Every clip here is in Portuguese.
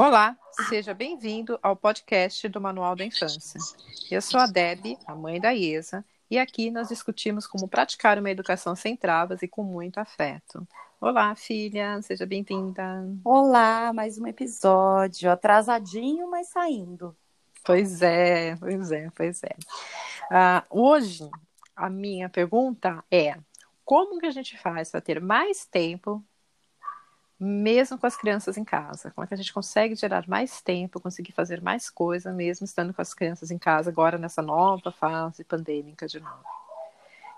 Olá, seja bem-vindo ao podcast do Manual da Infância. Eu sou a Deb, a mãe da Iesa, e aqui nós discutimos como praticar uma educação sem travas e com muito afeto. Olá, filha, seja bem-vinda. Olá, mais um episódio, atrasadinho, mas saindo. Pois é, pois é, pois é. Uh, hoje, a minha pergunta é: como que a gente faz para ter mais tempo mesmo com as crianças em casa? Como é que a gente consegue gerar mais tempo, conseguir fazer mais coisa, mesmo estando com as crianças em casa, agora nessa nova fase pandêmica de novo?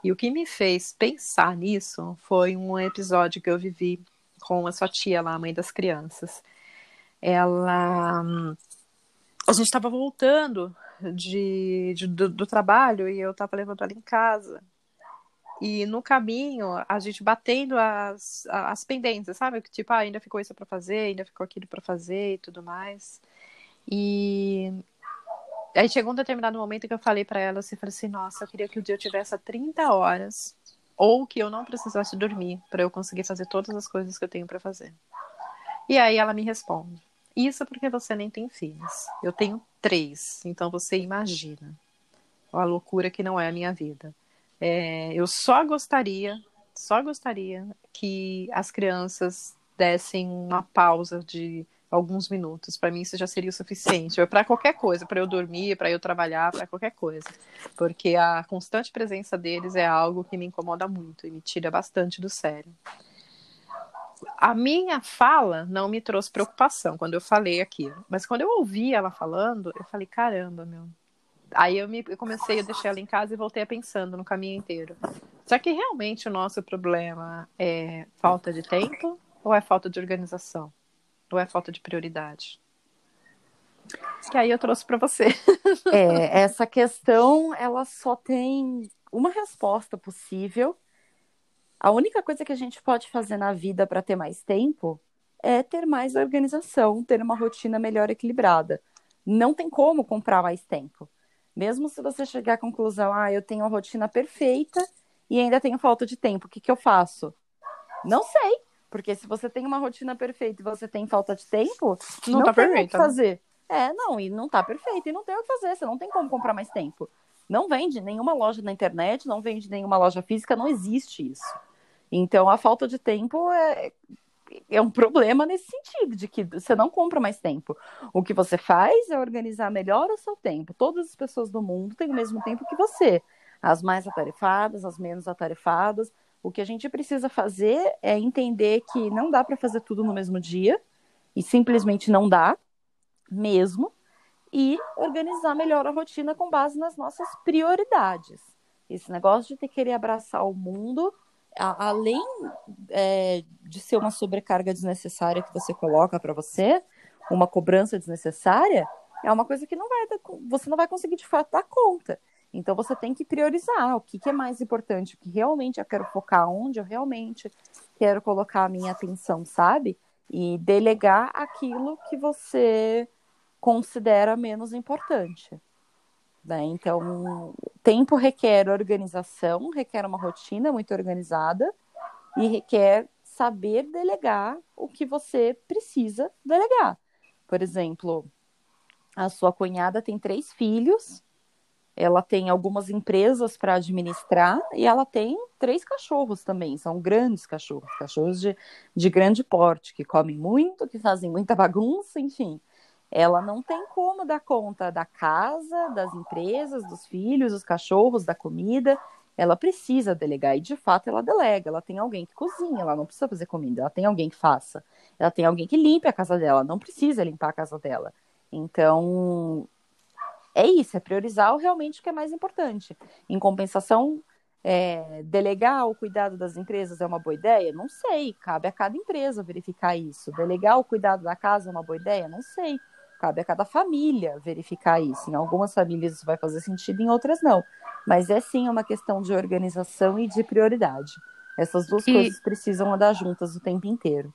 E o que me fez pensar nisso foi um episódio que eu vivi com a sua tia lá, a mãe das crianças. Ela. A gente estava voltando de, de do, do, trabalho e eu estava levando ela em casa. E no caminho, a gente batendo as, as pendências, sabe? Tipo, ah, ainda ficou isso para fazer, ainda ficou aquilo para fazer e tudo mais. E aí chegou um determinado momento que eu falei para ela, assim, falei assim, nossa, eu queria que o dia eu tivesse 30 horas ou que eu não precisasse dormir para eu conseguir fazer todas as coisas que eu tenho para fazer. E aí ela me responde: Isso porque você nem tem filhos. Eu tenho três, então você imagina a loucura que não é a minha vida. É, eu só gostaria, só gostaria que as crianças dessem uma pausa de alguns minutos. Para mim isso já seria o suficiente. Para qualquer coisa, para eu dormir, para eu trabalhar, para qualquer coisa. Porque a constante presença deles é algo que me incomoda muito e me tira bastante do sério. A minha fala não me trouxe preocupação quando eu falei aquilo, mas quando eu ouvi ela falando, eu falei: caramba, meu, Aí eu, me, eu comecei a deixar ela em casa e voltei a pensando no caminho inteiro. Será que realmente o nosso problema é falta de tempo ou é falta de organização? Ou é falta de prioridade? Que aí eu trouxe para você. É, essa questão, ela só tem uma resposta possível. A única coisa que a gente pode fazer na vida para ter mais tempo é ter mais organização, ter uma rotina melhor equilibrada. Não tem como comprar mais tempo. Mesmo se você chegar à conclusão, ah, eu tenho uma rotina perfeita e ainda tenho falta de tempo, o que, que eu faço? Não sei, porque se você tem uma rotina perfeita e você tem falta de tempo, não, não tá tem perfeita, o que né? fazer. É, não, e não tá perfeito, e não tem o que fazer, você não tem como comprar mais tempo. Não vende nenhuma loja na internet, não vende nenhuma loja física, não existe isso. Então, a falta de tempo é, é um problema nesse sentido, de que você não compra mais tempo. O que você faz é organizar melhor o seu tempo. Todas as pessoas do mundo têm o mesmo tempo que você. As mais atarefadas, as menos atarefadas. O que a gente precisa fazer é entender que não dá para fazer tudo no mesmo dia, e simplesmente não dá, mesmo, e organizar melhor a rotina com base nas nossas prioridades. Esse negócio de ter que querer abraçar o mundo a, além é, de ser uma sobrecarga desnecessária que você coloca para você, uma cobrança desnecessária, é uma coisa que não vai você não vai conseguir de fato dar conta. Então você tem que priorizar o que, que é mais importante, o que realmente eu quero focar, onde eu realmente quero colocar a minha atenção, sabe? E delegar aquilo que você considera menos importante. Né? Então, tempo requer organização, requer uma rotina muito organizada e requer saber delegar o que você precisa delegar. Por exemplo, a sua cunhada tem três filhos, ela tem algumas empresas para administrar e ela tem três cachorros também. São grandes cachorros, cachorros de, de grande porte, que comem muito, que fazem muita bagunça, enfim ela não tem como dar conta da casa, das empresas, dos filhos, dos cachorros, da comida. Ela precisa delegar e de fato ela delega. Ela tem alguém que cozinha, ela não precisa fazer comida, ela tem alguém que faça. Ela tem alguém que limpe a casa dela, não precisa limpar a casa dela. Então, é isso, é priorizar realmente o que é mais importante. Em compensação, é, delegar o cuidado das empresas é uma boa ideia? Não sei, cabe a cada empresa verificar isso. Delegar o cuidado da casa é uma boa ideia? Não sei cabe a cada família verificar isso. Em algumas famílias isso vai fazer sentido, em outras não. Mas é sim uma questão de organização e de prioridade. Essas duas e... coisas precisam andar juntas o tempo inteiro.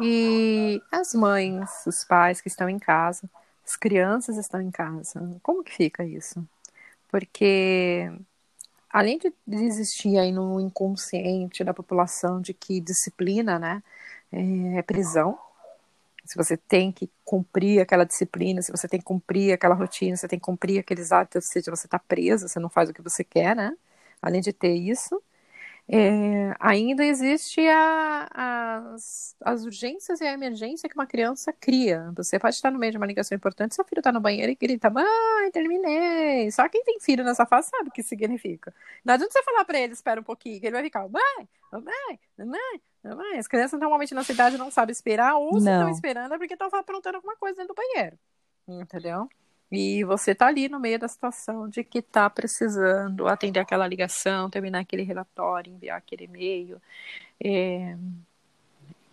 E as mães, os pais que estão em casa, as crianças estão em casa, como que fica isso? Porque além de existir aí no inconsciente da população de que disciplina, né, é prisão, se você tem que cumprir aquela disciplina, se você tem que cumprir aquela rotina, se você tem que cumprir aqueles hábitos, ou seja, você está presa, você não faz o que você quer, né? Além de ter isso, é, ainda existe a, as, as urgências e a emergência que uma criança cria. Você pode estar no meio de uma ligação importante, seu filho está no banheiro e grita: Mãe, terminei. Só quem tem filho nessa fase sabe o que significa. Não adianta você falar para ele: Espera um pouquinho, que ele vai ficar: Mãe, mãe, mãe, mãe. As crianças normalmente na cidade não sabem esperar, ou se estão esperando é porque estão aprontando alguma coisa dentro do banheiro. Entendeu? E você está ali no meio da situação de que está precisando atender aquela ligação, terminar aquele relatório, enviar aquele e-mail. É...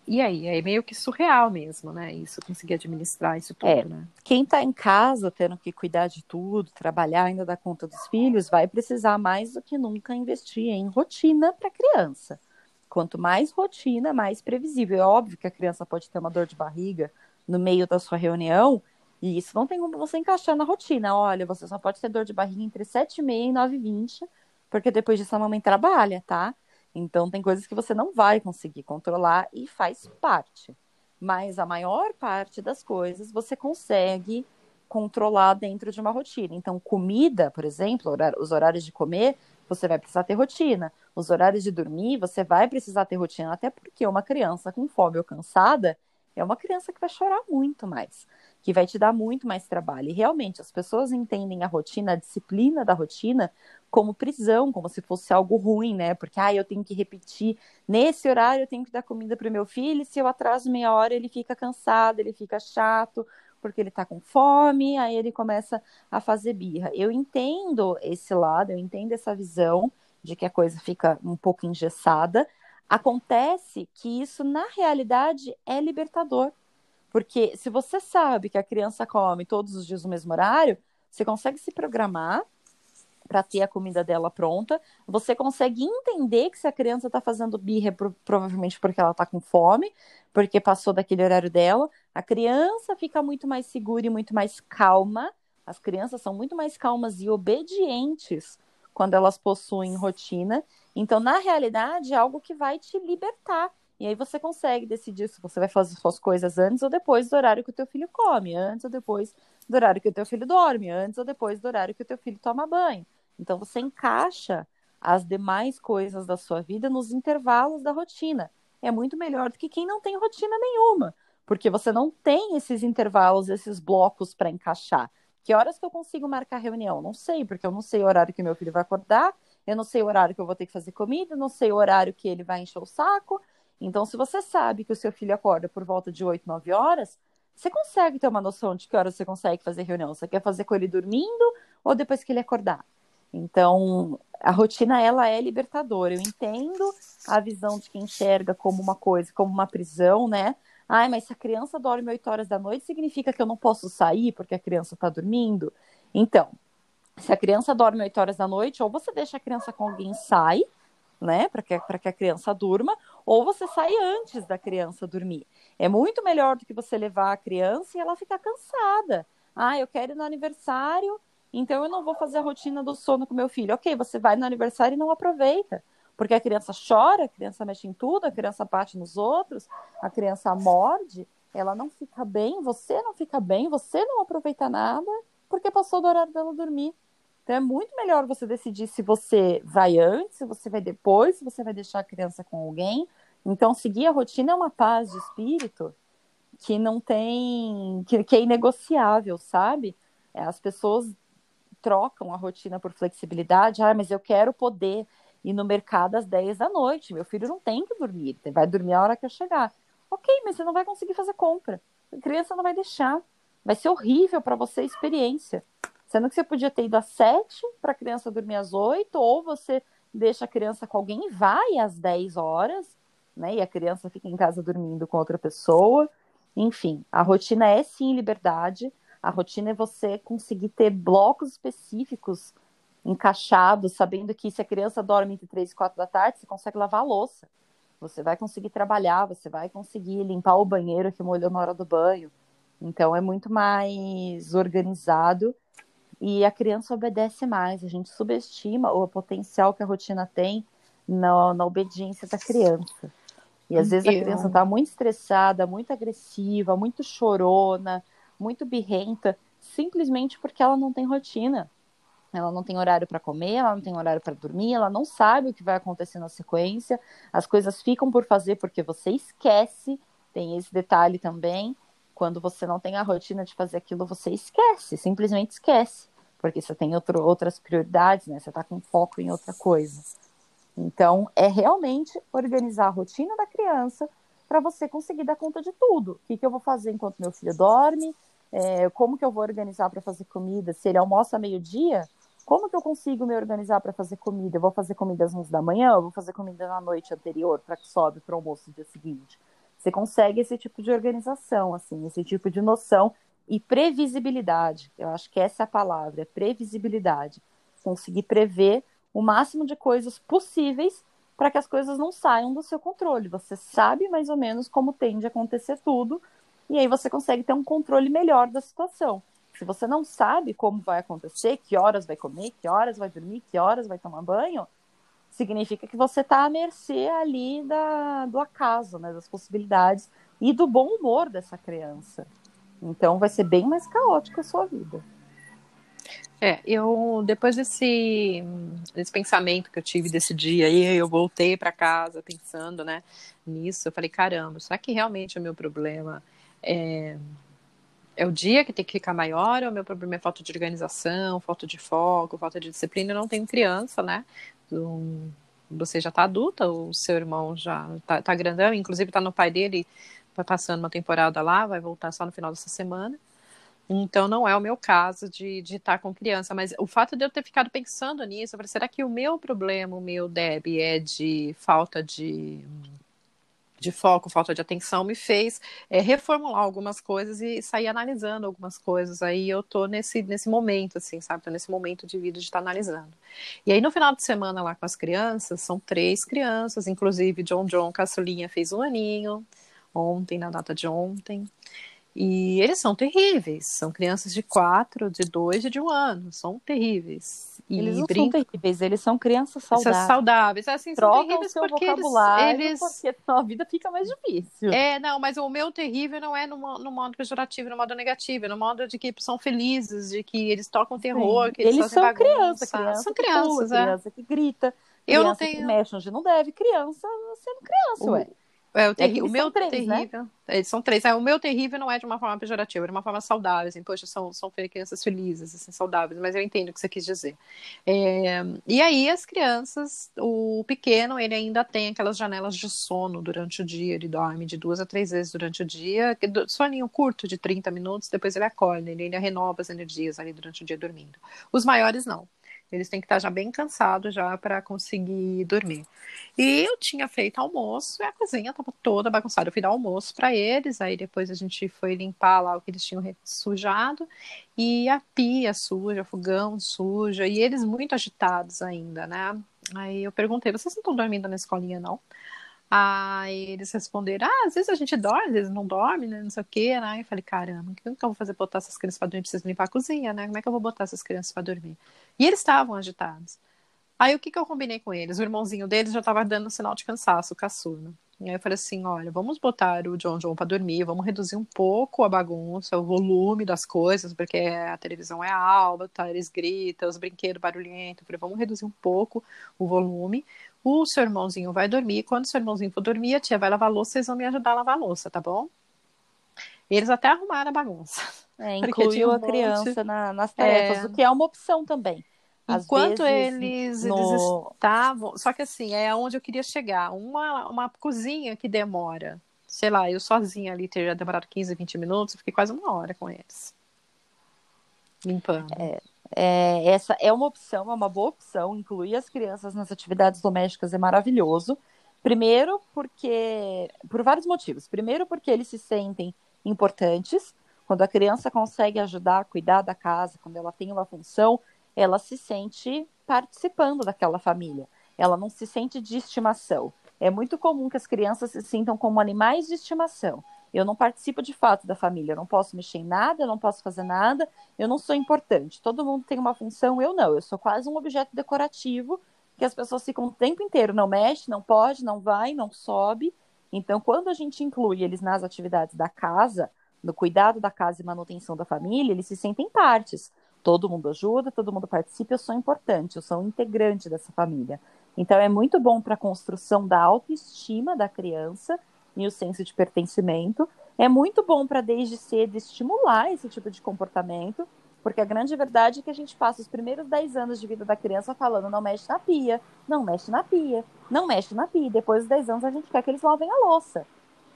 E aí, é meio que surreal mesmo, né? Isso, conseguir administrar isso tudo, é, né? Quem está em casa, tendo que cuidar de tudo, trabalhar, ainda dar conta dos filhos, vai precisar mais do que nunca investir em rotina para a criança. Quanto mais rotina, mais previsível. É óbvio que a criança pode ter uma dor de barriga no meio da sua reunião, e isso não tem como você encaixar na rotina. Olha, você só pode ter dor de barriga entre 7 e meia e 9 e 20, porque depois disso a mamãe trabalha, tá? Então tem coisas que você não vai conseguir controlar e faz parte. Mas a maior parte das coisas você consegue controlar dentro de uma rotina. Então, comida, por exemplo, os horários de comer, você vai precisar ter rotina. Os horários de dormir, você vai precisar ter rotina, até porque uma criança com fome ou cansada é uma criança que vai chorar muito mais que vai te dar muito mais trabalho. E realmente, as pessoas entendem a rotina, a disciplina da rotina, como prisão, como se fosse algo ruim, né? Porque, ah, eu tenho que repetir, nesse horário eu tenho que dar comida para o meu filho, e se eu atraso meia hora, ele fica cansado, ele fica chato, porque ele está com fome, aí ele começa a fazer birra. Eu entendo esse lado, eu entendo essa visão de que a coisa fica um pouco engessada. Acontece que isso, na realidade, é libertador porque se você sabe que a criança come todos os dias no mesmo horário, você consegue se programar para ter a comida dela pronta. Você consegue entender que se a criança está fazendo birra, é provavelmente porque ela está com fome, porque passou daquele horário dela. A criança fica muito mais segura e muito mais calma. As crianças são muito mais calmas e obedientes quando elas possuem rotina. Então, na realidade, é algo que vai te libertar e aí você consegue decidir se você vai fazer suas coisas antes ou depois do horário que o teu filho come, antes ou depois do horário que o teu filho dorme, antes ou depois do horário que o teu filho toma banho. Então você encaixa as demais coisas da sua vida nos intervalos da rotina. É muito melhor do que quem não tem rotina nenhuma, porque você não tem esses intervalos, esses blocos para encaixar. Que horas que eu consigo marcar reunião? Não sei, porque eu não sei o horário que meu filho vai acordar, eu não sei o horário que eu vou ter que fazer comida, eu não sei o horário que ele vai encher o saco, então, se você sabe que o seu filho acorda por volta de 8, 9 horas, você consegue ter uma noção de que horas você consegue fazer reunião. Você quer fazer com ele dormindo ou depois que ele acordar? Então, a rotina ela é libertadora. Eu entendo a visão de quem enxerga como uma coisa, como uma prisão, né? Ai, mas se a criança dorme 8 horas da noite, significa que eu não posso sair porque a criança está dormindo? Então, se a criança dorme 8 horas da noite, ou você deixa a criança com alguém e sai, né, para que, que a criança durma, ou você sai antes da criança dormir. É muito melhor do que você levar a criança e ela ficar cansada. Ah, eu quero ir no aniversário, então eu não vou fazer a rotina do sono com meu filho. Ok, você vai no aniversário e não aproveita. Porque a criança chora, a criança mexe em tudo, a criança bate nos outros, a criança morde, ela não fica bem, você não fica bem, você não aproveita nada, porque passou do horário dela dormir. Então é muito melhor você decidir se você vai antes, se você vai depois, se você vai deixar a criança com alguém. Então, seguir a rotina é uma paz de espírito que não tem. que, que é inegociável, sabe? É, as pessoas trocam a rotina por flexibilidade. Ah, mas eu quero poder ir no mercado às 10 da noite. Meu filho não tem que dormir, vai dormir a hora que eu chegar. Ok, mas você não vai conseguir fazer compra. A criança não vai deixar. Vai ser horrível para você a experiência. Sendo que você podia ter ido às sete para a criança dormir às oito, ou você deixa a criança com alguém e vai às dez horas, né? E a criança fica em casa dormindo com outra pessoa. Enfim, a rotina é sim liberdade. A rotina é você conseguir ter blocos específicos encaixados, sabendo que se a criança dorme entre três e quatro da tarde, você consegue lavar a louça. Você vai conseguir trabalhar, você vai conseguir limpar o banheiro que molhou na hora do banho. Então é muito mais organizado e a criança obedece mais. A gente subestima o potencial que a rotina tem na, na obediência da criança. E às vezes a criança está muito estressada, muito agressiva, muito chorona, muito birrenta, simplesmente porque ela não tem rotina. Ela não tem horário para comer, ela não tem horário para dormir, ela não sabe o que vai acontecer na sequência. As coisas ficam por fazer porque você esquece. Tem esse detalhe também. Quando você não tem a rotina de fazer aquilo, você esquece, simplesmente esquece, porque você tem outro, outras prioridades, né? Você está com foco em outra coisa. Então, é realmente organizar a rotina da criança para você conseguir dar conta de tudo. O que, que eu vou fazer enquanto meu filho dorme? É, como que eu vou organizar para fazer comida? Se ele almoça meio-dia, como que eu consigo me organizar para fazer comida? Eu vou fazer comida às 11 da manhã? Eu vou fazer comida na noite anterior para que sobe para o almoço no dia seguinte? Você consegue esse tipo de organização, assim, esse tipo de noção e previsibilidade. Eu acho que essa é a palavra, é previsibilidade. Conseguir prever o máximo de coisas possíveis para que as coisas não saiam do seu controle. Você sabe mais ou menos como tende a acontecer tudo, e aí você consegue ter um controle melhor da situação. Se você não sabe como vai acontecer, que horas vai comer, que horas vai dormir, que horas vai tomar banho, significa que você está à mercê ali da, do acaso, né, das possibilidades e do bom humor dessa criança. Então vai ser bem mais caótica a sua vida. É, eu depois desse, desse pensamento que eu tive desse dia aí, eu voltei para casa pensando, né, nisso. Eu falei, caramba, será que realmente é o meu problema é, é o dia que tem que ficar maior ou o meu problema é falta de organização, falta de foco, falta de disciplina? Eu não tenho criança, né? Você já está adulta, o seu irmão já está tá grandão, inclusive está no pai dele, vai passando uma temporada lá, vai voltar só no final dessa semana. Então não é o meu caso de, estar com criança, mas o fato de eu ter ficado pensando nisso, será que o meu problema, o meu Deb, é de falta de, de foco, falta de atenção, me fez é, reformular algumas coisas e sair analisando algumas coisas. Aí eu tô nesse, nesse momento, assim, sabe? Tô nesse momento de vida de estar tá analisando. E aí no final de semana lá com as crianças, são três crianças, inclusive John John, caçulinha, fez um aninho ontem, na data de ontem. E eles são terríveis. São crianças de quatro, de dois e de um ano. São terríveis. E eles não são terríveis, eles são crianças saudáveis. saudáveis. Assim, Trocam são terríveis seu porque vocabulário, eles, porque a vida fica mais difícil. É, não, mas o meu terrível não é no, no modo pejorativo, no modo negativo, é no modo de que são felizes, de que eles tocam terror, Sim. que eles, eles são criança, criança, são crianças, pula, é. criança que grita, eu criança não tenho... que mexe onde não deve, criança sendo criança, o... ué. É, o, terri... o meu três, terrível. Né? Eles são três. É, o meu terrível não é de uma forma pejorativa, é de uma forma saudável. Assim, poxa, são, são crianças felizes, assim, saudáveis, mas eu entendo o que você quis dizer. É... E aí, as crianças, o pequeno, ele ainda tem aquelas janelas de sono durante o dia. Ele dorme de duas a três vezes durante o dia. Soninho curto de 30 minutos, depois ele acorda, ele ainda renova as energias ali durante o dia dormindo. Os maiores não. Eles têm que estar já bem cansados já para conseguir dormir. E eu tinha feito almoço e a cozinha estava toda bagunçada. Eu fui dar almoço para eles, aí depois a gente foi limpar lá o que eles tinham sujado e a pia suja, o fogão suja e eles muito agitados ainda, né? Aí eu perguntei: vocês não estão dormindo na escolinha não? Aí eles responderam: ah, às vezes a gente dorme, às vezes não dorme, né? Não sei o quê, né? Eu falei: caramba, o que eu vou fazer botar essas crianças para dormir? Preciso limpar a cozinha, né? Como é que eu vou botar essas crianças para dormir? E eles estavam agitados. Aí o que, que eu combinei com eles? O irmãozinho deles já estava dando sinal de cansaço, o caçula. E aí eu falei assim: olha, vamos botar o John John para dormir, vamos reduzir um pouco a bagunça, o volume das coisas, porque a televisão é alta, eles gritam, os brinquedos barulhentos. Eu falei: vamos reduzir um pouco o volume. O seu irmãozinho vai dormir. Quando o seu irmãozinho for dormir, a tia vai lavar a louça, vocês vão me ajudar a lavar a louça, tá bom? Eles até arrumaram a bagunça. É, incluiu um a criança na, nas tarefas, é... o que é uma opção também. Às Enquanto vezes, eles, no... eles estavam. Só que assim, é onde eu queria chegar. Uma, uma cozinha que demora, sei lá, eu sozinha ali teria demorado 15, 20 minutos, eu fiquei quase uma hora com eles. Limpando. É, é, essa é uma opção, é uma boa opção. Incluir as crianças nas atividades domésticas é maravilhoso. Primeiro, porque. Por vários motivos. Primeiro, porque eles se sentem importantes. Quando a criança consegue ajudar a cuidar da casa, quando ela tem uma função, ela se sente participando daquela família. Ela não se sente de estimação. É muito comum que as crianças se sintam como animais de estimação. Eu não participo de fato da família, eu não posso mexer em nada, eu não posso fazer nada, eu não sou importante. Todo mundo tem uma função, eu não. Eu sou quase um objeto decorativo que as pessoas ficam o tempo inteiro, não mexe, não pode, não vai, não sobe. Então, quando a gente inclui eles nas atividades da casa, no cuidado da casa e manutenção da família, eles se sentem partes. Todo mundo ajuda, todo mundo participa, eu sou importante, eu sou um integrante dessa família. Então, é muito bom para a construção da autoestima da criança e o senso de pertencimento. É muito bom para, desde cedo, estimular esse tipo de comportamento, porque a grande verdade é que a gente passa os primeiros 10 anos de vida da criança falando não mexe na pia, não mexe na pia, não mexe na pia. Depois dos 10 anos a gente quer que eles lavem a louça.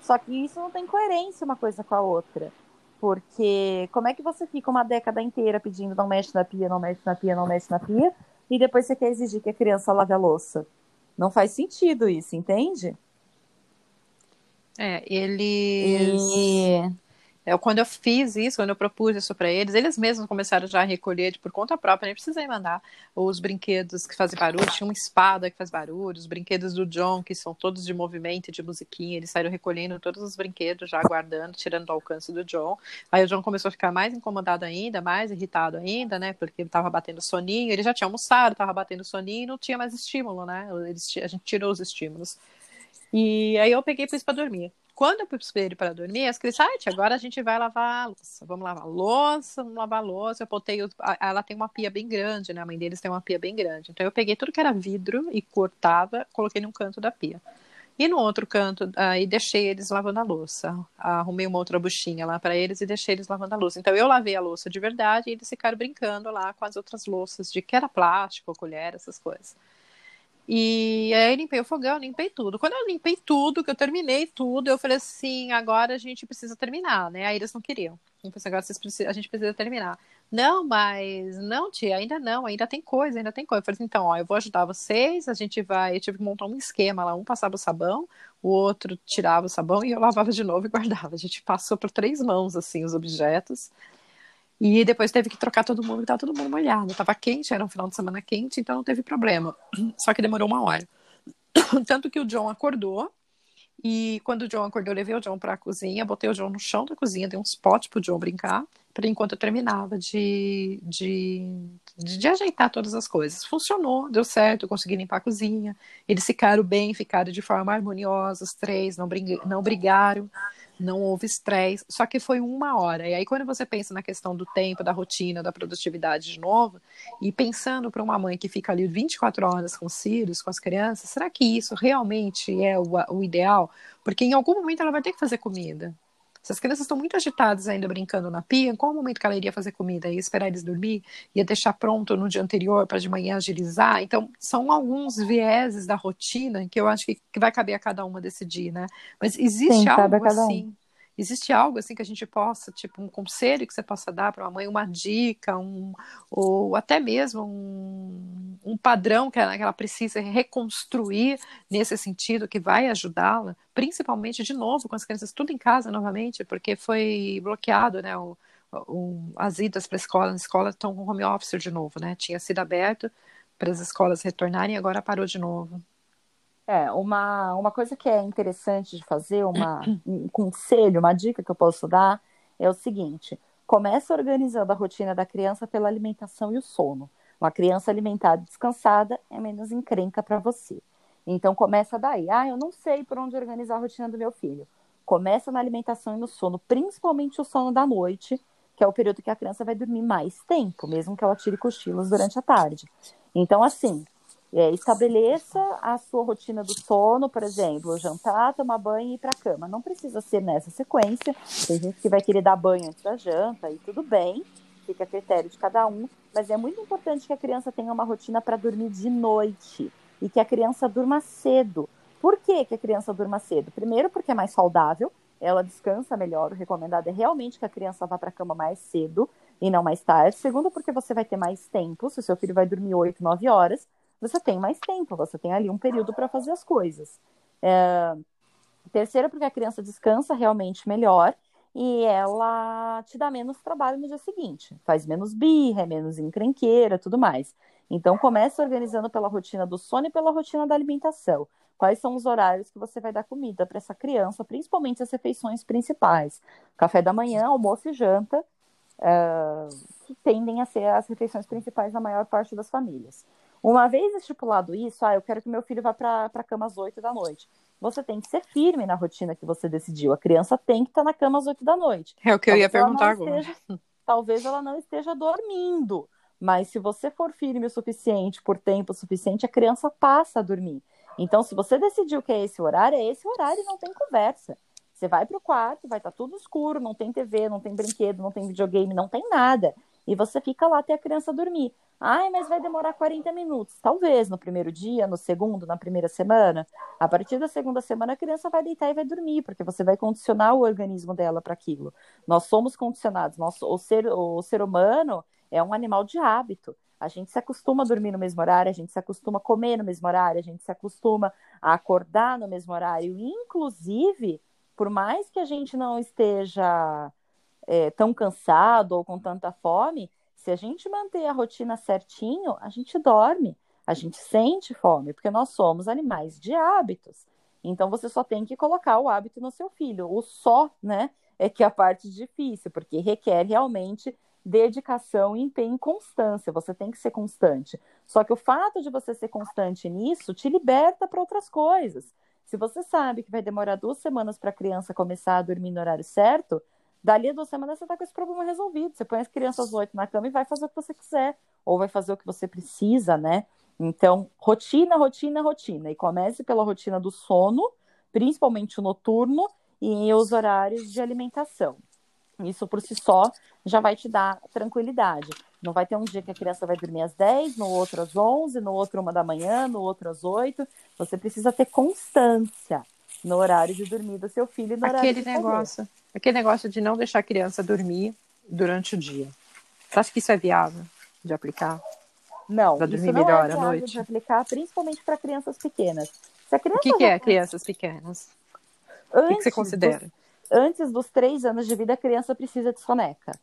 Só que isso não tem coerência uma coisa com a outra. Porque como é que você fica uma década inteira pedindo não mexe na pia, não mexe na pia, não mexe na pia, e depois você quer exigir que a criança lave a louça? Não faz sentido isso, entende? É, eles. E... É, quando eu fiz isso, quando eu propus isso para eles, eles mesmos começaram já a recolher por conta própria, nem precisei mandar os brinquedos que fazem barulho, tinha uma espada que faz barulho, os brinquedos do John, que são todos de movimento e de musiquinha, eles saíram recolhendo todos os brinquedos, já guardando, tirando do alcance do John. Aí o John começou a ficar mais incomodado ainda, mais irritado ainda, né, porque ele estava batendo soninho, ele já tinha almoçado, estava batendo soninho e não tinha mais estímulo, né, eles, a gente tirou os estímulos. E aí eu peguei e pus para dormir. Quando eu ele para dormir, as crianças, agora a gente vai lavar a louça. Vamos lavar a louça, vamos lavar a louça. Eu botei, ela tem uma pia bem grande, né? A mãe deles tem uma pia bem grande. Então eu peguei tudo que era vidro e cortava, coloquei num canto da pia. E no outro canto, aí deixei eles lavando a louça. Arrumei uma outra buchinha lá para eles e deixei eles lavando a louça. Então eu lavei a louça de verdade e eles ficaram brincando lá com as outras louças de que era plástico, colher, essas coisas. E aí limpei o fogão, limpei tudo. Quando eu limpei tudo, que eu terminei tudo, eu falei assim, agora a gente precisa terminar, né? Aí eles não queriam. Eu falei assim, agora precisam, a gente precisa terminar. Não, mas não, tia, ainda não, ainda tem coisa, ainda tem coisa. Eu falei assim, então, ó, eu vou ajudar vocês, a gente vai, eu tive que montar um esquema lá, um passava o sabão, o outro tirava o sabão e eu lavava de novo e guardava. A gente passou por três mãos, assim, os objetos. E depois teve que trocar todo mundo, estava todo mundo molhado. Tava quente, era um final de semana quente, então não teve problema. Só que demorou uma hora. Tanto que o John acordou, e quando o John acordou, eu levei o John para a cozinha, botei o John no chão da cozinha, dei uns potes pro John brincar, para enquanto eu terminava de, de, de, de, ajeitar todas as coisas. Funcionou, deu certo, eu consegui limpar a cozinha. Eles ficaram bem, ficaram de forma harmoniosa, os três, não, não brigaram não houve estresse, só que foi uma hora. E aí, quando você pensa na questão do tempo, da rotina, da produtividade de novo, e pensando para uma mãe que fica ali 24 horas com os filhos, com as crianças, será que isso realmente é o, o ideal? Porque em algum momento ela vai ter que fazer comida. Se as crianças estão muito agitadas ainda brincando na pia, em qual momento que ela iria fazer comida? Ia esperar eles dormir? Ia deixar pronto no dia anterior para de manhã agilizar? Então, são alguns vieses da rotina que eu acho que, que vai caber a cada uma decidir, né? Mas existe Sim, algo assim. Existe algo assim que a gente possa, tipo, um conselho que você possa dar para uma mãe, uma dica, um, ou até mesmo um, um padrão que ela, que ela precisa reconstruir nesse sentido que vai ajudá-la, principalmente de novo com as crianças tudo em casa novamente, porque foi bloqueado, né? O, o, as idas para a escola, na escola estão com home office de novo, né? Tinha sido aberto para as escolas retornarem e agora parou de novo. É, uma, uma coisa que é interessante de fazer, uma, um conselho, uma dica que eu posso dar é o seguinte: começa organizando a rotina da criança pela alimentação e o sono. Uma criança alimentada e descansada é menos encrenca para você. Então começa daí. Ah, eu não sei por onde organizar a rotina do meu filho. Começa na alimentação e no sono, principalmente o sono da noite, que é o período que a criança vai dormir mais tempo, mesmo que ela tire cochilos durante a tarde. Então, assim, é, estabeleça a sua rotina do sono, por exemplo, jantar, tomar banho e ir para a cama. Não precisa ser nessa sequência. Tem gente que vai querer dar banho antes da janta e tudo bem, fica a critério de cada um. Mas é muito importante que a criança tenha uma rotina para dormir de noite e que a criança durma cedo. Por que, que a criança durma cedo? Primeiro, porque é mais saudável, ela descansa melhor. O recomendado é realmente que a criança vá para a cama mais cedo e não mais tarde. Segundo, porque você vai ter mais tempo. Se o seu filho vai dormir 8, 9 horas, você tem mais tempo, você tem ali um período para fazer as coisas. É... Terceira, porque a criança descansa realmente melhor e ela te dá menos trabalho no dia seguinte. Faz menos birra, é menos encrenqueira, tudo mais. Então, comece organizando pela rotina do sono e pela rotina da alimentação. Quais são os horários que você vai dar comida para essa criança, principalmente as refeições principais. Café da manhã, almoço e janta, uh, que tendem a ser as refeições principais da maior parte das famílias. Uma vez estipulado isso, ah, eu quero que meu filho vá para a cama às 8 da noite. Você tem que ser firme na rotina que você decidiu. A criança tem que estar na cama às 8 da noite. É o que talvez eu ia perguntar agora. Esteja, talvez ela não esteja dormindo, mas se você for firme o suficiente, por tempo suficiente, a criança passa a dormir. Então, se você decidiu que é esse horário, é esse horário e não tem conversa. Você vai para o quarto, vai estar tá tudo escuro, não tem TV, não tem brinquedo, não tem videogame, não tem nada. E você fica lá até a criança dormir. Ai, mas vai demorar 40 minutos. Talvez no primeiro dia, no segundo, na primeira semana. A partir da segunda semana, a criança vai deitar e vai dormir, porque você vai condicionar o organismo dela para aquilo. Nós somos condicionados. O, ser, o ser humano é um animal de hábito. A gente se acostuma a dormir no mesmo horário, a gente se acostuma a comer no mesmo horário, a gente se acostuma a acordar no mesmo horário. Inclusive, por mais que a gente não esteja é, tão cansado ou com tanta fome, se a gente manter a rotina certinho, a gente dorme, a gente sente fome, porque nós somos animais de hábitos. Então você só tem que colocar o hábito no seu filho. O só, né, é que é a parte difícil, porque requer realmente dedicação, empenho e constância. Você tem que ser constante. Só que o fato de você ser constante nisso te liberta para outras coisas. Se você sabe que vai demorar duas semanas para a criança começar a dormir no horário certo, dali a duas semanas você está com esse problema resolvido. Você põe as crianças oito na cama e vai fazer o que você quiser, ou vai fazer o que você precisa, né? Então, rotina, rotina, rotina. E comece pela rotina do sono, principalmente o noturno, e os horários de alimentação. Isso por si só já vai te dar tranquilidade. Não vai ter um dia que a criança vai dormir às 10, no outro às 11, no outro uma da manhã, no outro às 8. Você precisa ter constância no horário de dormir do seu filho e no aquele horário de negócio, Aquele negócio de não deixar a criança dormir durante o dia. Você acha que isso é viável de aplicar? Não, para dormir não melhor é à noite. de aplicar, principalmente para crianças pequenas. Se a criança o que, que é crianças pequenas? Antes o que, que você considera? Dos, antes dos três anos de vida, a criança precisa de soneca.